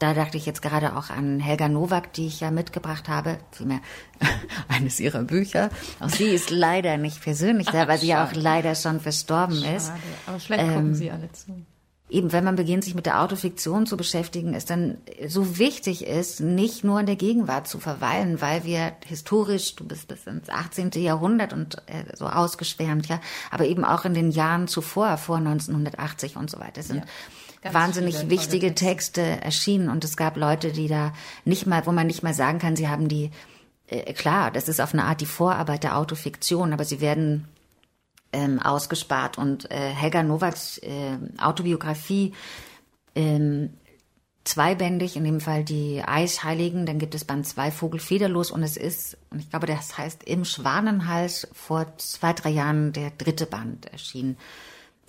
da dachte ich jetzt gerade auch an Helga Nowak, die ich ja mitgebracht habe, vielmehr eines ihrer Bücher. Auch sie ist leider nicht persönlich da, weil sie ja auch leider schon verstorben Schade. ist. Aber vielleicht ähm, gucken sie alle zu eben wenn man beginnt, sich mit der Autofiktion zu beschäftigen, es dann so wichtig ist, nicht nur in der Gegenwart zu verweilen, weil wir historisch, du bist bis ins 18. Jahrhundert und äh, so ausgeschwärmt, ja, aber eben auch in den Jahren zuvor, vor 1980 und so weiter, sind ja, wahnsinnig wichtige Texte erschienen und es gab Leute, die da nicht mal, wo man nicht mal sagen kann, sie haben die, äh, klar, das ist auf eine Art die Vorarbeit der Autofiktion, aber sie werden ähm, ausgespart. Und äh, Helga Nowaks äh, Autobiografie ähm, zweibändig, in dem Fall die Eisheiligen, dann gibt es Band 2 Vogelfederlos und es ist, und ich glaube, das heißt im Schwanenhals vor zwei, drei Jahren der dritte Band erschienen,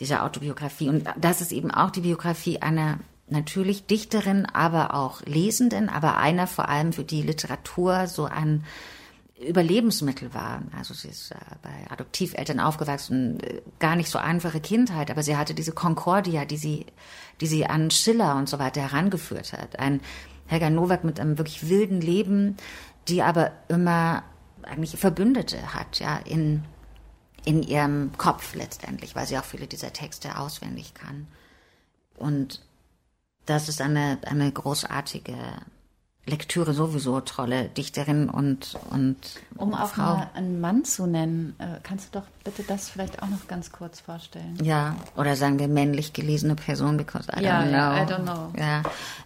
dieser Autobiografie. Und das ist eben auch die Biografie einer natürlich Dichterin, aber auch Lesenden, aber einer vor allem für die Literatur so ein Überlebensmittel war. Also sie ist äh, bei Adoptiveltern aufgewachsen, äh, gar nicht so einfache Kindheit, aber sie hatte diese Concordia, die sie, die sie an Schiller und so weiter herangeführt hat. Ein Helga Nowak mit einem wirklich wilden Leben, die aber immer eigentlich Verbündete hat, ja, in, in ihrem Kopf letztendlich, weil sie auch viele dieser Texte auswendig kann. Und das ist eine, eine großartige Lektüre sowieso tolle Dichterin und und um auch Frau. mal einen Mann zu nennen, äh, kannst du doch bitte das vielleicht auch noch ganz kurz vorstellen? Ja, oder sagen wir männlich gelesene Person, because I ja, don't know. Ja, I don't know. Ja,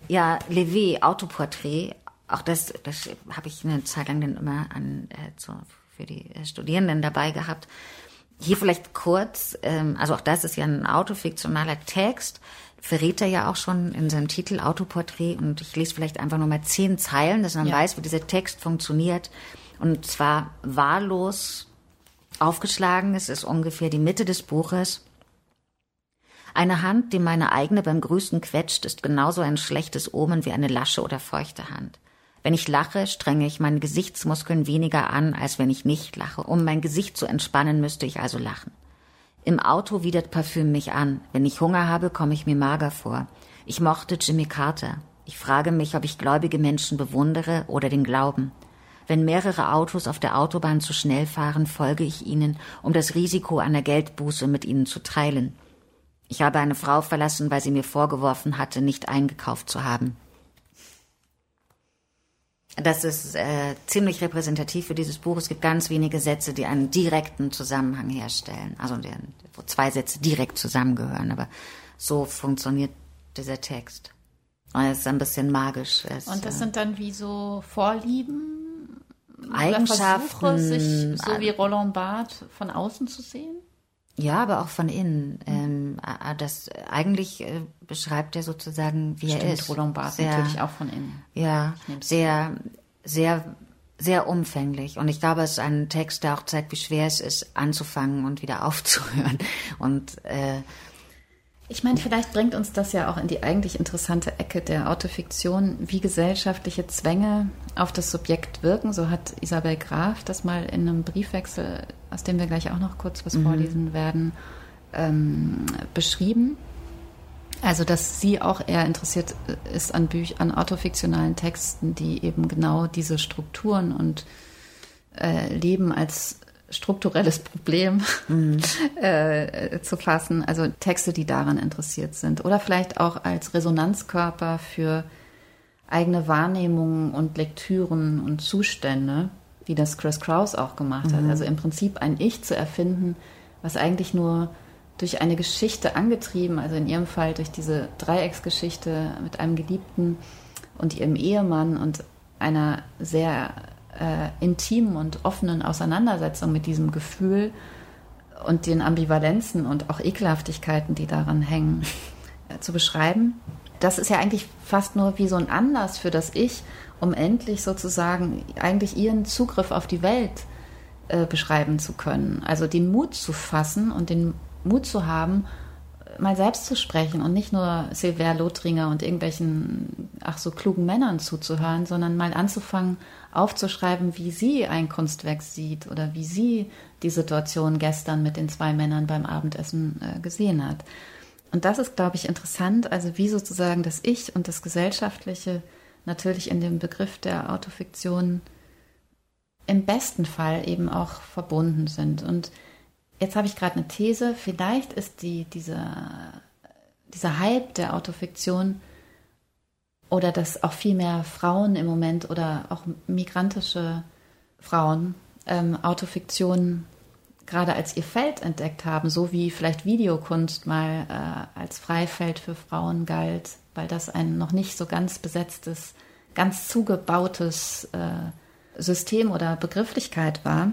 ja Levé Autoporträt. Auch das, das habe ich eine Zeit lang dann immer an äh, zu, für die äh, Studierenden dabei gehabt. Hier vielleicht kurz, ähm, also auch das ist ja ein autofiktionaler Text verrät er ja auch schon in seinem Titel Autoporträt und ich lese vielleicht einfach nur mal zehn Zeilen, dass man ja. weiß, wie dieser Text funktioniert. Und zwar wahllos aufgeschlagen, es ist ungefähr die Mitte des Buches. Eine Hand, die meine eigene beim Grüßen quetscht, ist genauso ein schlechtes Omen wie eine lasche oder feuchte Hand. Wenn ich lache, strenge ich meine Gesichtsmuskeln weniger an, als wenn ich nicht lache. Um mein Gesicht zu entspannen, müsste ich also lachen. Im Auto widert Parfüm mich an. Wenn ich Hunger habe, komme ich mir mager vor. Ich mochte Jimmy Carter. Ich frage mich, ob ich gläubige Menschen bewundere oder den Glauben. Wenn mehrere Autos auf der Autobahn zu schnell fahren, folge ich ihnen, um das Risiko einer Geldbuße mit ihnen zu teilen. Ich habe eine Frau verlassen, weil sie mir vorgeworfen hatte, nicht eingekauft zu haben. Das ist äh, ziemlich repräsentativ für dieses Buch. Es gibt ganz wenige Sätze, die einen direkten Zusammenhang herstellen. Also wo zwei Sätze direkt zusammengehören. Aber so funktioniert dieser Text. Und es ist ein bisschen magisch. Es, Und das äh, sind dann wie so Vorlieben? Eigenschaften. Versuche, sich so wie Roland Barthes von außen zu sehen? Ja, aber auch von innen. Ähm, das eigentlich äh, beschreibt er sozusagen, wie Stimmt, er ist. Roland Barthes natürlich auch von innen. Ja, sehr, sehr, sehr umfänglich. Und ich glaube, es ist ein Text, der auch zeigt, wie schwer es ist, anzufangen und wieder aufzuhören. Und äh, ich meine, vielleicht bringt uns das ja auch in die eigentlich interessante Ecke der Autofiktion, wie gesellschaftliche Zwänge auf das Subjekt wirken. So hat Isabel Graf das mal in einem Briefwechsel, aus dem wir gleich auch noch kurz was mhm. vorlesen werden, ähm, beschrieben. Also, dass sie auch eher interessiert ist an Büchern, an autofiktionalen Texten, die eben genau diese Strukturen und äh, Leben als strukturelles Problem mhm. äh, zu fassen, also Texte, die daran interessiert sind. Oder vielleicht auch als Resonanzkörper für eigene Wahrnehmungen und Lektüren und Zustände, wie das Chris Kraus auch gemacht mhm. hat. Also im Prinzip ein Ich zu erfinden, was eigentlich nur durch eine Geschichte angetrieben, also in ihrem Fall durch diese Dreiecksgeschichte mit einem Geliebten und ihrem Ehemann und einer sehr äh, intimen und offenen Auseinandersetzung mit diesem Gefühl und den Ambivalenzen und auch Ekelhaftigkeiten, die daran hängen, äh, zu beschreiben. Das ist ja eigentlich fast nur wie so ein Anlass für das Ich, um endlich sozusagen eigentlich ihren Zugriff auf die Welt äh, beschreiben zu können. Also den Mut zu fassen und den Mut zu haben, mal selbst zu sprechen und nicht nur Silver Lothringer und irgendwelchen, ach so klugen Männern zuzuhören, sondern mal anzufangen, aufzuschreiben, wie sie ein Kunstwerk sieht oder wie sie die Situation gestern mit den zwei Männern beim Abendessen äh, gesehen hat. Und das ist, glaube ich, interessant, also wie sozusagen das Ich und das Gesellschaftliche natürlich in dem Begriff der Autofiktion im besten Fall eben auch verbunden sind. Und jetzt habe ich gerade eine These, vielleicht ist die, dieser, dieser Hype der Autofiktion oder dass auch viel mehr Frauen im Moment oder auch migrantische Frauen ähm, Autofiktion gerade als ihr Feld entdeckt haben, so wie vielleicht Videokunst mal äh, als Freifeld für Frauen galt, weil das ein noch nicht so ganz besetztes, ganz zugebautes äh, System oder Begrifflichkeit war.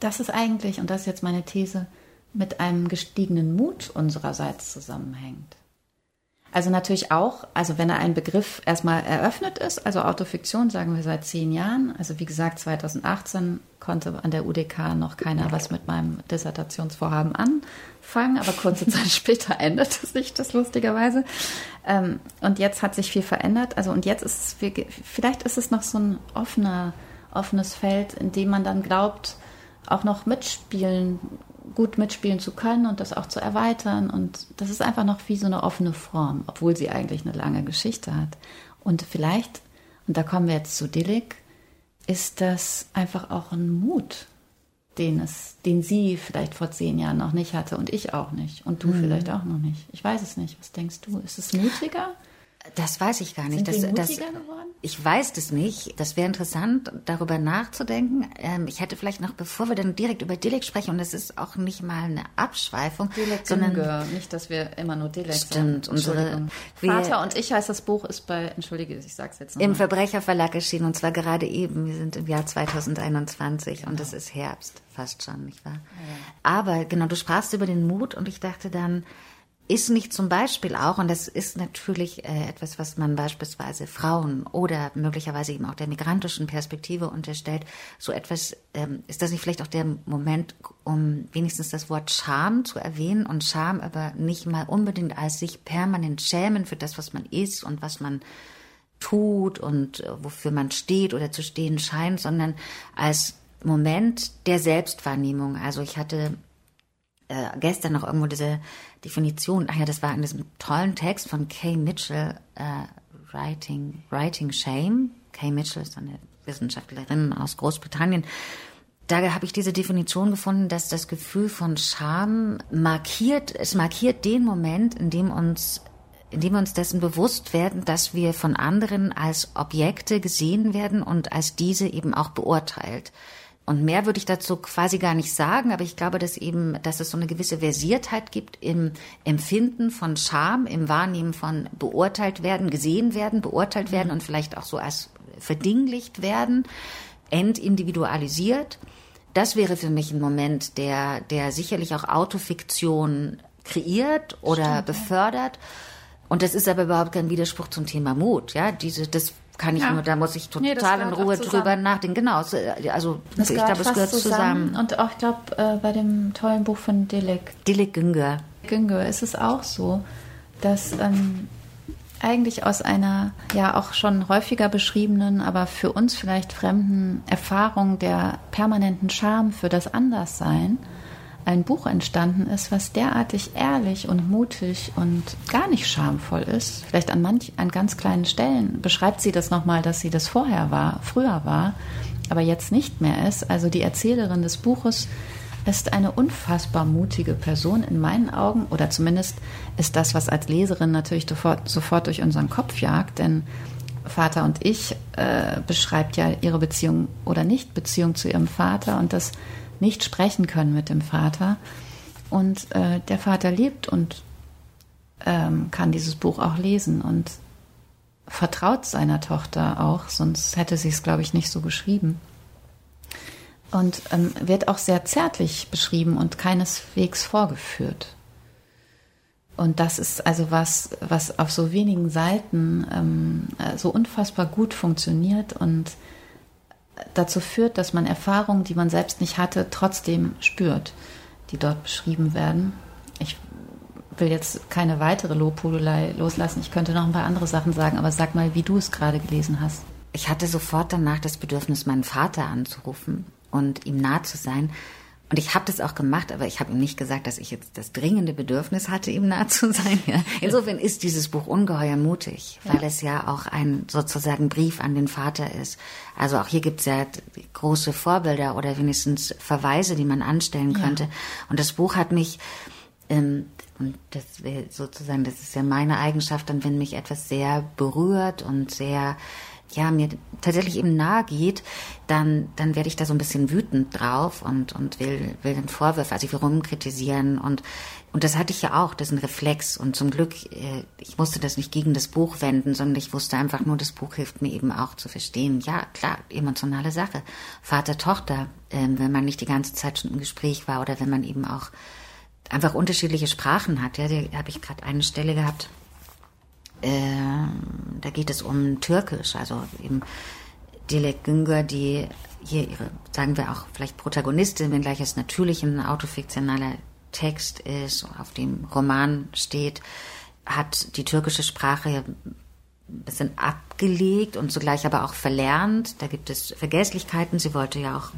Das ist eigentlich, und das ist jetzt meine These, mit einem gestiegenen Mut unsererseits zusammenhängt. Also natürlich auch, also wenn er ein Begriff erstmal eröffnet ist, also Autofiktion sagen wir seit zehn Jahren. Also wie gesagt, 2018 konnte an der UDK noch keiner was mit meinem Dissertationsvorhaben anfangen, aber kurze Zeit später änderte sich das lustigerweise. Ähm, und jetzt hat sich viel verändert. Also und jetzt ist es, vielleicht ist es noch so ein offener, offenes Feld, in dem man dann glaubt, auch noch mitspielen gut mitspielen zu können und das auch zu erweitern. Und das ist einfach noch wie so eine offene Form, obwohl sie eigentlich eine lange Geschichte hat. Und vielleicht, und da kommen wir jetzt zu Dillig, ist das einfach auch ein Mut, den es, den sie vielleicht vor zehn Jahren noch nicht hatte und ich auch nicht und du mhm. vielleicht auch noch nicht. Ich weiß es nicht. Was denkst du? Ist es mutiger? Das weiß ich gar nicht. Sind das, das, geworden? Ich weiß das nicht. Das wäre interessant, darüber nachzudenken. Ähm, ich hätte vielleicht noch, bevor wir dann direkt über Dilek sprechen, und das ist auch nicht mal eine Abschweifung, Dilek sondern nicht, dass wir immer nur Dilek stimmt, sagen. Unsere Vater und ich heißt das Buch ist bei, entschuldige, ich sag's jetzt noch Im Verbrecherverlag erschienen und zwar gerade eben. Wir sind im Jahr 2021 genau. und es ist Herbst fast schon, nicht wahr? Ja. Aber genau, du sprachst über den Mut und ich dachte dann, ist nicht zum Beispiel auch, und das ist natürlich äh, etwas, was man beispielsweise Frauen oder möglicherweise eben auch der migrantischen Perspektive unterstellt, so etwas, ähm, ist das nicht vielleicht auch der Moment, um wenigstens das Wort Scham zu erwähnen und Scham aber nicht mal unbedingt als sich permanent schämen für das, was man ist und was man tut und äh, wofür man steht oder zu stehen scheint, sondern als Moment der Selbstwahrnehmung. Also ich hatte äh, gestern noch irgendwo diese Definition, ach ja, das war in diesem tollen Text von Kay Mitchell, äh, Writing, Writing Shame. Kay Mitchell ist eine Wissenschaftlerin aus Großbritannien. Da habe ich diese Definition gefunden, dass das Gefühl von Scham markiert, es markiert den Moment, in dem uns in dem wir uns dessen bewusst werden, dass wir von anderen als Objekte gesehen werden und als diese eben auch beurteilt. Und mehr würde ich dazu quasi gar nicht sagen, aber ich glaube, dass eben, dass es so eine gewisse Versiertheit gibt im Empfinden von Scham, im Wahrnehmen von beurteilt werden, gesehen werden, beurteilt werden und vielleicht auch so als verdinglicht werden, entindividualisiert. Das wäre für mich ein Moment, der, der sicherlich auch Autofiktion kreiert oder Stimmt, befördert. Ja. Und das ist aber überhaupt kein Widerspruch zum Thema Mut. Ja, diese, das kann ich ja. nur, da muss ich total nee, in Ruhe drüber nachdenken. Genau, also das ich glaube, es gehört zusammen. zusammen. Und auch, ich glaube, äh, bei dem tollen Buch von Dilek. Dilek Güngör. Güngör ist es auch so, dass ähm, eigentlich aus einer ja auch schon häufiger beschriebenen, aber für uns vielleicht fremden Erfahrung der permanenten Scham für das Anderssein ein Buch entstanden ist, was derartig ehrlich und mutig und gar nicht schamvoll ist. Vielleicht an manch, an ganz kleinen Stellen beschreibt sie das nochmal, dass sie das vorher war, früher war, aber jetzt nicht mehr ist. Also die Erzählerin des Buches ist eine unfassbar mutige Person in meinen Augen, oder zumindest ist das, was als Leserin natürlich sofort, sofort durch unseren Kopf jagt, denn Vater und ich äh, beschreibt ja ihre Beziehung oder Nicht-Beziehung zu ihrem Vater und das nicht sprechen können mit dem Vater. Und äh, der Vater lebt und ähm, kann dieses Buch auch lesen und vertraut seiner Tochter auch, sonst hätte sie es, glaube ich, nicht so geschrieben. Und ähm, wird auch sehr zärtlich beschrieben und keineswegs vorgeführt. Und das ist also was, was auf so wenigen Seiten ähm, so unfassbar gut funktioniert und dazu führt, dass man Erfahrungen, die man selbst nicht hatte, trotzdem spürt, die dort beschrieben werden. Ich will jetzt keine weitere Lobhudelei loslassen. Ich könnte noch ein paar andere Sachen sagen, aber sag mal, wie du es gerade gelesen hast. Ich hatte sofort danach das Bedürfnis, meinen Vater anzurufen und ihm nah zu sein. Und ich habe das auch gemacht, aber ich habe ihm nicht gesagt, dass ich jetzt das dringende Bedürfnis hatte, ihm nah zu sein. Ja. Insofern ist dieses Buch ungeheuer mutig, weil ja. es ja auch ein sozusagen Brief an den Vater ist. Also auch hier gibt es ja große Vorbilder oder wenigstens Verweise, die man anstellen könnte. Ja. Und das Buch hat mich, ähm, und das sozusagen, das ist ja meine Eigenschaft, dann wenn mich etwas sehr berührt und sehr ja, mir tatsächlich eben nahe geht, dann, dann werde ich da so ein bisschen wütend drauf und, und will, will dann Vorwürfe, also ich will rumkritisieren und, und das hatte ich ja auch, das ist ein Reflex und zum Glück, äh, ich musste das nicht gegen das Buch wenden, sondern ich wusste einfach nur, das Buch hilft mir eben auch zu verstehen, ja, klar, emotionale Sache. Vater, Tochter, äh, wenn man nicht die ganze Zeit schon im Gespräch war oder wenn man eben auch einfach unterschiedliche Sprachen hat, ja, da habe ich gerade eine Stelle gehabt, äh, da geht es um Türkisch, also eben Dilek Güngör, die hier ihre, sagen wir auch vielleicht Protagonistin, wenngleich es natürlich ein autofiktionaler Text ist, auf dem Roman steht, hat die türkische Sprache ein bisschen abgelegt und zugleich aber auch verlernt. Da gibt es Vergesslichkeiten. Sie wollte ja auch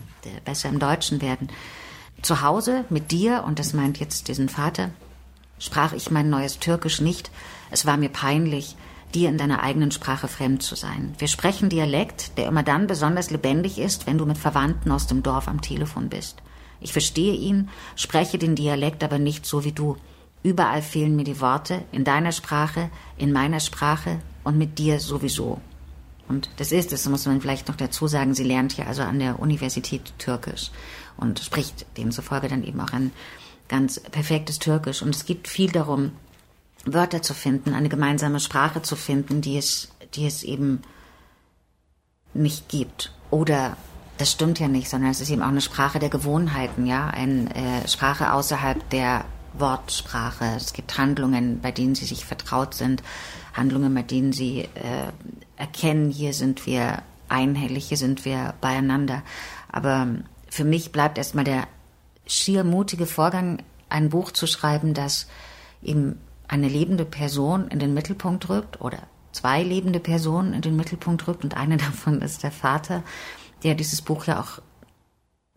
besser im Deutschen werden. Zu Hause mit dir, und das meint jetzt diesen Vater, sprach ich mein neues Türkisch nicht, es war mir peinlich, dir in deiner eigenen Sprache fremd zu sein. Wir sprechen Dialekt, der immer dann besonders lebendig ist, wenn du mit Verwandten aus dem Dorf am Telefon bist. Ich verstehe ihn, spreche den Dialekt aber nicht so wie du. Überall fehlen mir die Worte, in deiner Sprache, in meiner Sprache und mit dir sowieso. Und das ist, das muss man vielleicht noch dazu sagen, sie lernt hier also an der Universität Türkisch und spricht demzufolge dann eben auch ein ganz perfektes Türkisch. Und es geht viel darum, Wörter zu finden, eine gemeinsame Sprache zu finden, die es, die es eben nicht gibt. Oder das stimmt ja nicht, sondern es ist eben auch eine Sprache der Gewohnheiten, ja, eine äh, Sprache außerhalb der Wortsprache. Es gibt Handlungen, bei denen sie sich vertraut sind, Handlungen, bei denen sie äh, erkennen, hier sind wir einhellig, hier sind wir beieinander. Aber für mich bleibt erstmal der schier mutige Vorgang, ein Buch zu schreiben, das eben eine lebende Person in den Mittelpunkt rückt oder zwei lebende Personen in den Mittelpunkt rückt und eine davon ist der Vater, der dieses Buch ja auch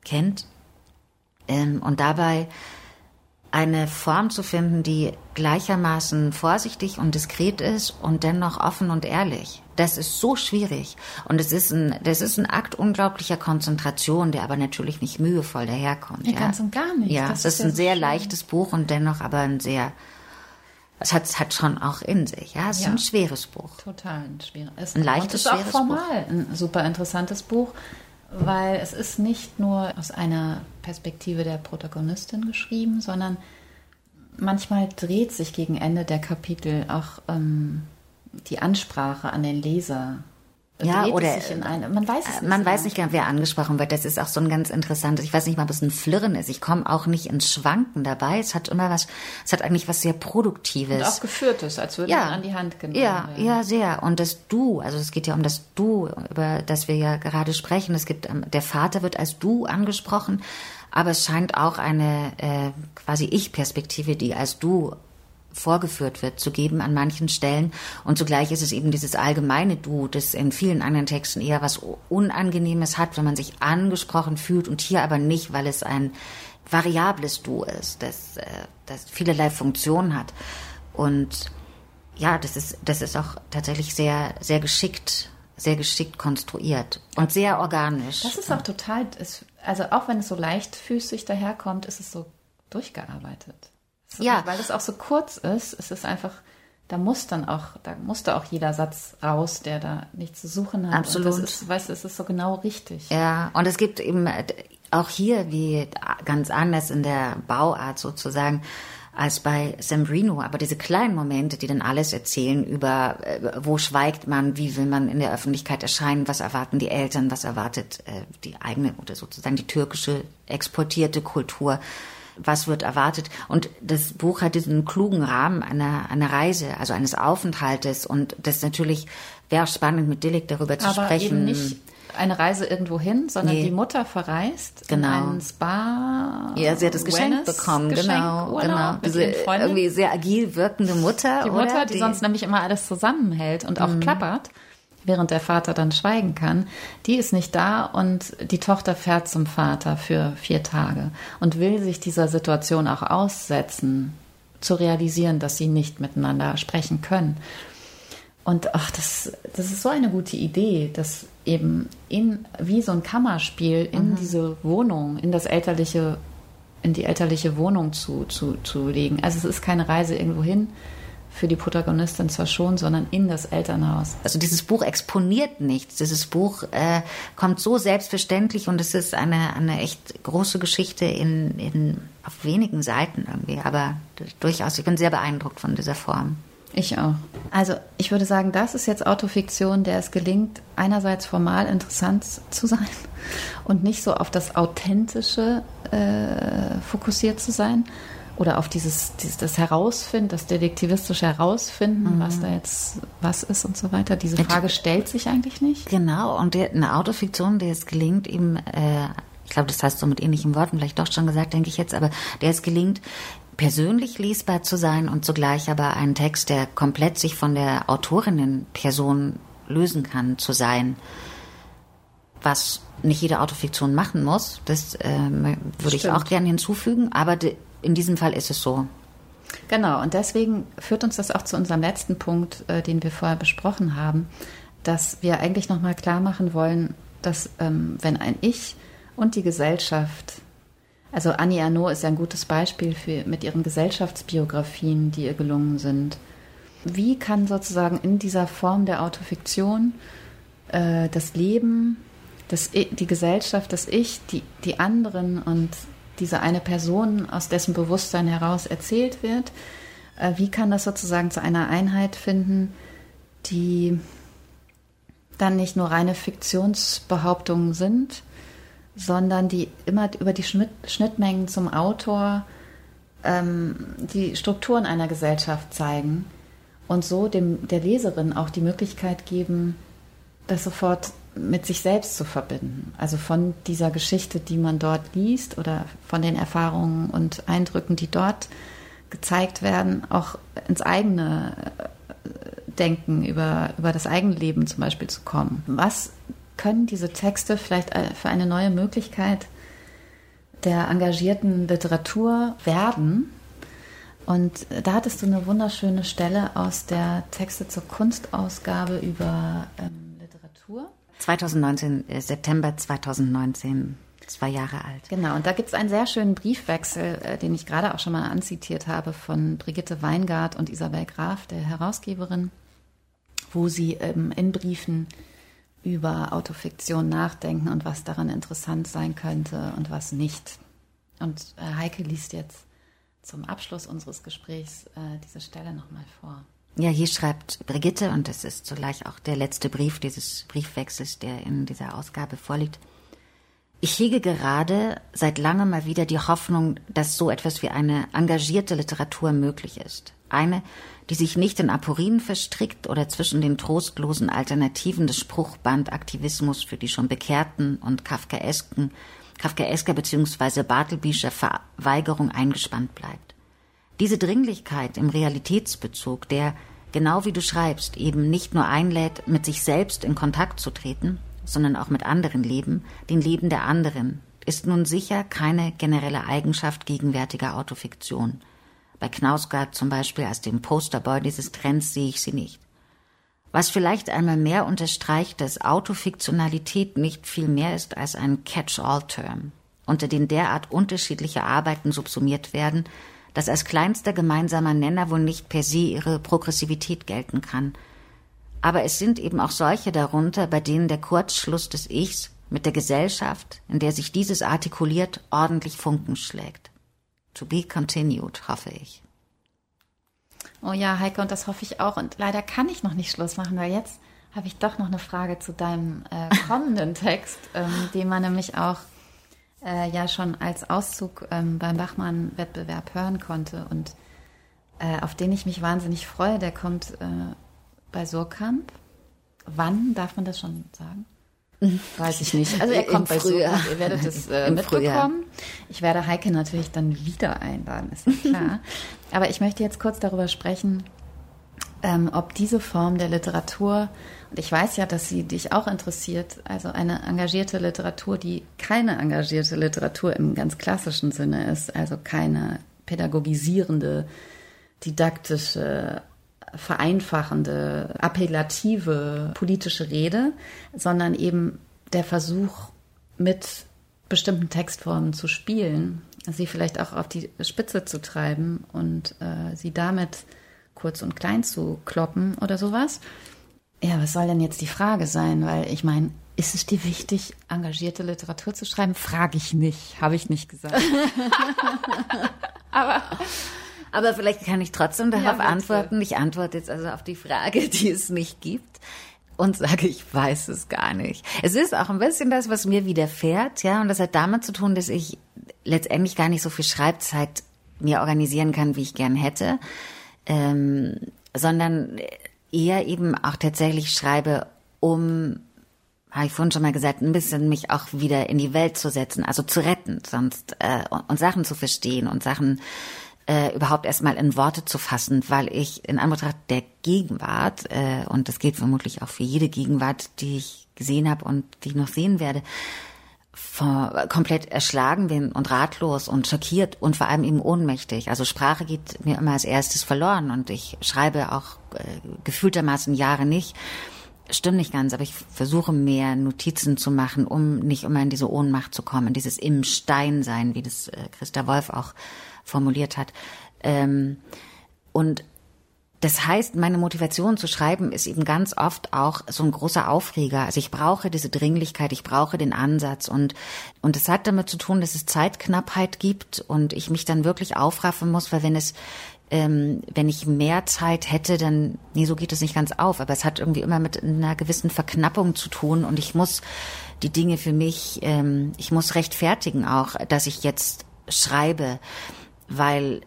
kennt. Ähm, und dabei eine Form zu finden, die gleichermaßen vorsichtig und diskret ist und dennoch offen und ehrlich. Das ist so schwierig. Und es ist ein, das ist ein Akt unglaublicher Konzentration, der aber natürlich nicht mühevoll daherkommt. Ja, ja. ganz und gar nicht. Ja, das, das ist, ein sehr schön. leichtes Buch und dennoch aber ein sehr es hat, hat schon auch in sich. Ja, es ist ja. ein schweres Buch. Total ein schweres. Ein leichtes, schweres Buch. ist auch formal Buch. ein super interessantes Buch, weil es ist nicht nur aus einer Perspektive der Protagonistin geschrieben, sondern manchmal dreht sich gegen Ende der Kapitel auch ähm, die Ansprache an den Leser ja, oder eine. Man weiß es nicht. man weiß nicht genau, wer angesprochen wird. Das ist auch so ein ganz interessantes. Ich weiß nicht mal, ob es ein Flirren ist. Ich komme auch nicht ins Schwanken dabei. Es hat immer was. Es hat eigentlich was sehr Produktives. Und auch geführtes, als würde Ja. man an die Hand genommen Ja, werden. ja, sehr. Und das Du, also es geht ja um das Du, über das wir ja gerade sprechen. Es gibt, ähm, der Vater wird als Du angesprochen, aber es scheint auch eine äh, quasi Ich-Perspektive, die als Du vorgeführt wird, zu geben an manchen Stellen. Und zugleich ist es eben dieses allgemeine Du, das in vielen anderen Texten eher was Unangenehmes hat, wenn man sich angesprochen fühlt und hier aber nicht, weil es ein variables Du ist, das, äh, das vielerlei Funktionen hat. Und ja, das ist, das ist auch tatsächlich sehr, sehr geschickt, sehr geschickt konstruiert und sehr organisch. Das ist auch total, also auch wenn es so leichtfüßig daherkommt, ist es so durchgearbeitet. Es ist- Ja. Weil es auch so kurz ist, es ist einfach, da muss dann auch, da musste auch jeder Satz raus, der da nichts zu suchen hat. Absolut. Und das ist, weißt du, es ist so genau richtig. Ja, und es gibt eben äh, auch hier, wie ganz anders in der Bauart sozusagen, als bei Sembrino, aber diese kleinen Momente, die dann alles erzählen über, äh, wo schweigt man, wie will man in der Öffentlichkeit erscheinen, was erwarten die Eltern, was erwartet äh, die eigene oder sozusagen die türkische exportierte Kultur, was wird erwartet. Und das Buch hat diesen klugen Rahmen einer, einer Reise, also eines Aufenthaltes und das natürlich wäre spannend mit Dilek darüber zu Aber sprechen. eben nicht eine Reise irgendwo hin, sondern Nee. die Mutter verreist Genau. in einen Spa. Ja, sie hat das Wellness- bekommen, Geschenk, genau, Urlaub genau. Diese irgendwie sehr agil wirkende Mutter, Die Mutter, oder? die, sonst nämlich immer alles zusammenhält und auch klappert, während der Vater dann schweigen kann, die ist nicht da und die Tochter fährt zum Vater für vier Tage und will sich dieser Situation auch aussetzen, zu realisieren, dass sie nicht miteinander sprechen können. Und ach, das, das ist so eine gute Idee, dass eben in, wie so ein Kammerspiel in diese Wohnung, in das elterliche, in die elterliche Wohnung zu, zu, zu legen. Also es ist keine Reise irgendwo hin, für die Protagonistin zwar schon, sondern in das Elternhaus. Also dieses Buch exponiert nichts. Dieses Buch äh, kommt so selbstverständlich und es ist eine, eine echt große Geschichte in, in, auf wenigen Seiten irgendwie. Aber durchaus, ich bin sehr beeindruckt von dieser Form. Ich auch. Also ich würde sagen, das ist jetzt Autofiktion, der es gelingt, einerseits formal interessant zu sein und nicht so auf das Authentische äh, fokussiert zu sein oder auf dieses, dieses das Herausfinden, das detektivistische Herausfinden, was da jetzt was ist und so weiter. Diese Frage stellt sich eigentlich nicht. Genau, und der, eine Autofiktion, der es gelingt, eben, äh, ich glaube, das heißt so mit ähnlichen Worten, vielleicht doch schon gesagt, denke ich jetzt, aber der es gelingt, persönlich lesbar zu sein und zugleich aber ein Text, der komplett sich von der Autorinnenperson lösen kann, zu sein. Was nicht jede Autofiktion machen muss, das äh, würde ich auch gerne hinzufügen, aber in diesem Fall ist es so. Genau, und deswegen führt uns das auch zu unserem letzten Punkt, äh, den wir vorher besprochen haben, dass wir eigentlich nochmal klar machen wollen, dass ähm, wenn ein Ich und die Gesellschaft, also Annie Arnaud ist ja ein gutes Beispiel für, mit ihren Gesellschaftsbiografien, die ihr gelungen sind. Wie kann sozusagen in dieser Form der Autofiktion äh, das Leben, das, die Gesellschaft, das Ich, die, die anderen und diese eine Person, aus dessen Bewusstsein heraus erzählt wird, äh, wie kann das sozusagen zu einer Einheit finden, die dann nicht nur reine Fiktionsbehauptungen sind, sondern die immer über die Schnitt, Schnittmengen zum Autor ähm, die Strukturen einer Gesellschaft zeigen und so dem, der Leserin auch die Möglichkeit geben, das sofort mit sich selbst zu verbinden. Also von dieser Geschichte, die man dort liest oder von den Erfahrungen und Eindrücken, die dort gezeigt werden, auch ins eigene äh, Denken über, über das eigene Leben zum Beispiel zu kommen. Was können diese Texte vielleicht äh, für eine neue Möglichkeit der engagierten Literatur werden? Und da hattest du eine wunderschöne Stelle aus der Texte zur Kunstausgabe über ähm, Literatur. 2019, äh, September 2019, zwei Jahre alt. Genau, und da gibt es einen sehr schönen Briefwechsel, äh, den ich gerade auch schon mal anzitiert habe, von Brigitte Weingart und Isabel Graf, der Herausgeberin, wo sie ähm, in Briefen über Autofiktion nachdenken und was daran interessant sein könnte und was nicht. Und äh, Heike liest jetzt zum Abschluss unseres Gesprächs äh, diese Stelle nochmal vor. Ja, hier schreibt Brigitte, und das ist zugleich auch der letzte Brief dieses Briefwechsels, der in dieser Ausgabe vorliegt. Ich hege gerade seit langem mal wieder die Hoffnung, dass so etwas wie eine engagierte Literatur möglich ist. Eine, die sich nicht in Aporien verstrickt oder zwischen den trostlosen Alternativen des Spruchbandaktivismus für die schon bekehrten und Kafkaesken, Kafkaesker bzw. Bartlebyscher Verweigerung eingespannt bleibt. Diese Dringlichkeit im Realitätsbezug, der, genau wie du schreibst, eben nicht nur einlädt, mit sich selbst in Kontakt zu treten, sondern auch mit anderen Leben, den Leben der anderen, ist nun sicher keine generelle Eigenschaft gegenwärtiger Autofiktion. Bei Knausgard zum Beispiel als dem Posterboy dieses Trends sehe ich sie nicht. Was vielleicht einmal mehr unterstreicht, dass Autofiktionalität nicht viel mehr ist als ein Catch-all-Term, unter den derart unterschiedliche Arbeiten subsumiert werden, dass als kleinster gemeinsamer Nenner wohl nicht per se ihre Progressivität gelten kann – aber es sind eben auch solche darunter, bei denen der Kurzschluss des Ichs mit der Gesellschaft, in der sich dieses artikuliert, ordentlich Funken schlägt. To be continued, hoffe ich. Oh ja, Heike, und das hoffe ich auch. Und leider kann ich noch nicht Schluss machen, weil jetzt habe ich doch noch eine Frage zu deinem äh, kommenden Text, ähm, den man nämlich auch äh, ja schon als Auszug ähm, beim Bachmann-Wettbewerb hören konnte und äh, auf den ich mich wahnsinnig freue. Der kommt äh, bei Surkamp. Wann darf man das schon sagen? Weiß ich nicht. Also er kommt bei Surkamp, ihr werdet es äh, mitbekommen. Frühjahr. Ich werde Heike natürlich dann wieder einladen, ist ja klar. Aber ich möchte jetzt kurz darüber sprechen, ähm, ob diese Form der Literatur, ich weiß ja, dass sie dich auch interessiert, also eine engagierte Literatur, die keine engagierte Literatur im ganz klassischen Sinne ist, also keine pädagogisierende, didaktische, vereinfachende, appellative politische Rede, sondern eben der Versuch, mit bestimmten Textformen zu spielen, sie vielleicht auch auf die Spitze zu treiben und äh, sie damit kurz und klein zu kloppen oder sowas. Ja, was soll denn jetzt die Frage sein? Weil ich meine, ist es dir wichtig, engagierte Literatur zu schreiben? Frage ich nicht, habe ich nicht gesagt. Aber aber vielleicht kann ich trotzdem darauf ja, antworten. Ich antworte jetzt also auf die Frage, die es nicht gibt und sage, ich weiß es gar nicht. Es ist auch ein bisschen das, was mir widerfährt, ja, und das hat damit zu tun, dass ich letztendlich gar nicht so viel Schreibzeit mir organisieren kann, wie ich gern hätte, ähm, sondern eher eben auch tatsächlich schreibe, um habe ich vorhin schon mal gesagt, ein bisschen mich auch wieder in die Welt zu setzen, also zu retten, sonst äh, und Sachen zu verstehen und Sachen äh, überhaupt erstmal in Worte zu fassen, weil ich in Anbetracht der Gegenwart, äh, und das gilt vermutlich auch für jede Gegenwart, die ich gesehen habe und die ich noch sehen werde, komplett erschlagen bin und ratlos und schockiert und vor allem eben ohnmächtig. Also Sprache geht mir immer als erstes verloren und ich schreibe auch äh, gefühltermaßen Jahre nicht. Stimmt nicht ganz, aber ich versuche mehr Notizen zu machen, um nicht immer in diese Ohnmacht zu kommen, dieses im Stein sein, wie das äh, Christa Wolf auch formuliert hat. Ähm, und das heißt, meine Motivation zu schreiben ist eben ganz oft auch so ein großer Aufreger. Also ich brauche diese Dringlichkeit, ich brauche den Ansatz und und es hat damit zu tun, dass es Zeitknappheit gibt und ich mich dann wirklich aufraffen muss, weil wenn es ähm, wenn ich mehr Zeit hätte, dann nee, so geht es nicht ganz auf. Aber es hat irgendwie immer mit einer gewissen Verknappung zu tun und ich muss die Dinge für mich, ähm, ich muss rechtfertigen auch, dass ich jetzt schreibe weil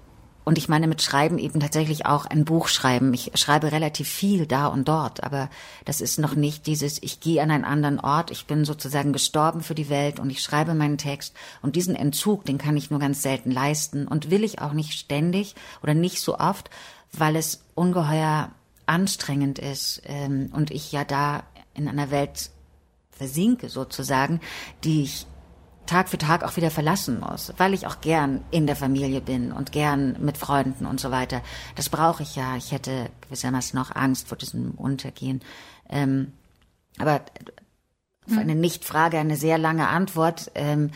und ich meine mit Schreiben eben tatsächlich auch ein Buch schreiben. Ich schreibe relativ viel da und dort, aber das ist noch nicht dieses, ich gehe an einen anderen Ort, ich bin sozusagen gestorben für die Welt und ich schreibe meinen Text. Und diesen Entzug, den kann ich nur ganz selten leisten und will ich auch nicht ständig oder nicht so oft, weil es ungeheuer anstrengend ist ähm, und ich ja da in einer Welt versinke sozusagen, die ich Tag für Tag auch wieder verlassen muss, weil ich auch gern in der Familie bin und gern mit Freunden und so weiter. Das brauche ich ja. Ich hätte gewissermaßen noch Angst vor diesem Untergehen. Ähm, aber auf eine hm. Nichtfrage eine sehr lange Antwort. Ähm,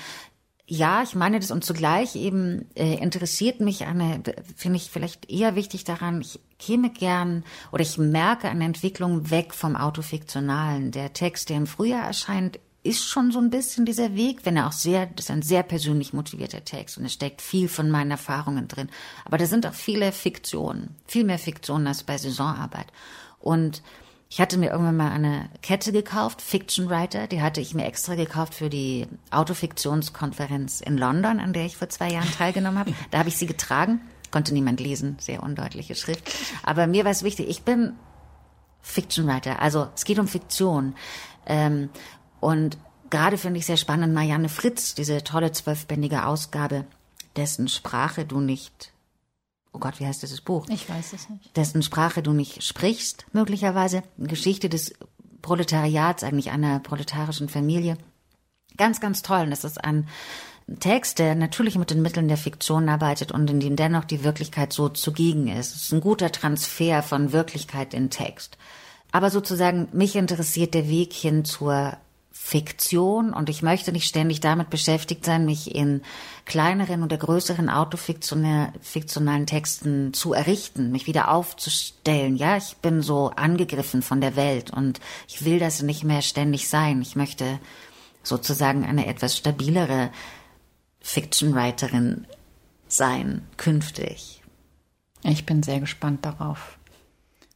ja, ich meine das und zugleich eben äh, interessiert mich eine, finde ich vielleicht eher wichtig daran, ich käme gern oder ich merke eine Entwicklung weg vom Autofiktionalen. Der Text, der im Frühjahr erscheint, ist schon so ein bisschen dieser Weg, wenn er auch sehr, das ist ein sehr persönlich motivierter Text und es steckt viel von meinen Erfahrungen drin. Aber da sind auch viele Fiktionen, viel mehr Fiktionen als bei Saisonarbeit. Und ich hatte mir irgendwann mal eine Kette gekauft, Fiction Writer, die hatte ich mir extra gekauft für die Autofiktionskonferenz in London, an der ich vor zwei Jahren teilgenommen habe. Da habe ich sie getragen, konnte niemand lesen, sehr undeutliche Schrift. Aber mir war es wichtig, ich bin Fiction Writer, also es geht um Fiktion. Ähm, und gerade finde ich sehr spannend Marianne Fritz, diese tolle zwölfbändige Ausgabe, dessen Sprache du nicht oh Gott, wie heißt dieses Buch? Ich weiß es nicht. Dessen Sprache du nicht sprichst, möglicherweise. Geschichte des Proletariats, eigentlich einer proletarischen Familie. Ganz, ganz toll. Und das ist ein Text, der natürlich mit den Mitteln der Fiktion arbeitet und in dem dennoch die Wirklichkeit so zugegen ist. Es ist ein guter Transfer von Wirklichkeit in Text. Aber sozusagen, mich interessiert der Weg hin zur Fiktion und ich möchte nicht ständig damit beschäftigt sein, mich in kleineren oder größeren autofiktionalen Texten zu errichten, mich wieder aufzustellen. Ja, ich bin so angegriffen von der Welt und ich will das nicht mehr ständig sein. Ich möchte sozusagen eine etwas stabilere Fiction-Writerin sein, künftig. Ich bin sehr gespannt darauf.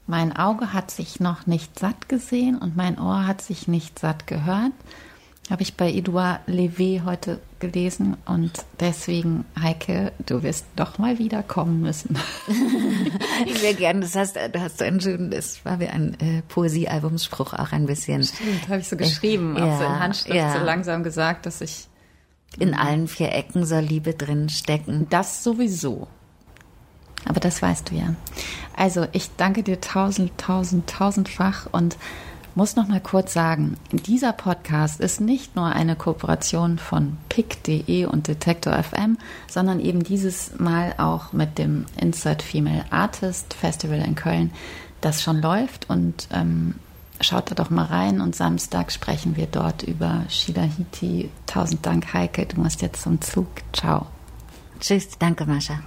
Mein Auge hat sich noch nicht satt gesehen und mein Ohr hat sich nicht satt gehört. Habe ich bei Edouard Levé heute gelesen und deswegen, Heike, du wirst doch mal wieder kommen müssen. ich wäre gerne, das heißt, du hast einen schönen, das war wie ein äh, Poesiealbumsspruch auch ein bisschen. Stimmt, habe ich so geschrieben, äh, auch so in Handschrift, ja. so langsam gesagt, dass ich. In allen vier Ecken soll Liebe drin stecken. Das sowieso. Aber das weißt du ja. Also ich danke dir tausend, tausend, tausendfach und muss noch mal kurz sagen, dieser Podcast ist nicht nur eine Kooperation von pick.de und Detector FM, sondern eben dieses Mal auch mit dem Insert Female Artist Festival in Köln, das schon läuft und ähm, schaut da doch mal rein und Samstag sprechen wir dort über Sheila Hiti. Tausend Dank, Heike, du musst jetzt zum Zug. Ciao. Tschüss, danke, Mascha.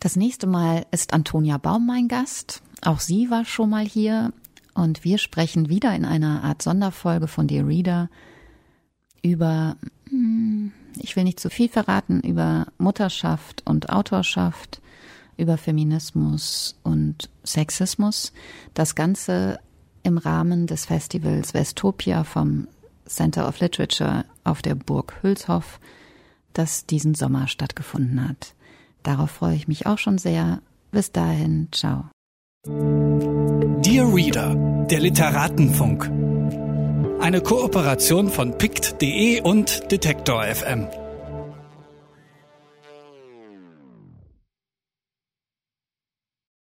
Das nächste Mal ist Antonia Baum mein Gast. Auch sie war schon mal hier und wir sprechen wieder in einer Art Sonderfolge von Dear Reader über, hm, ich will nicht zu viel verraten, über Mutterschaft und Autorschaft, über Feminismus und Sexismus. Das Ganze im Rahmen des Festivals Westopia vom Center of Literature auf der Burg Hülshoff, das diesen Sommer stattgefunden hat. Darauf freue ich mich auch schon sehr. Bis dahin, ciao. Dear Reader, der Literatenfunk. Eine Kooperation von pict.de und Detektor FM.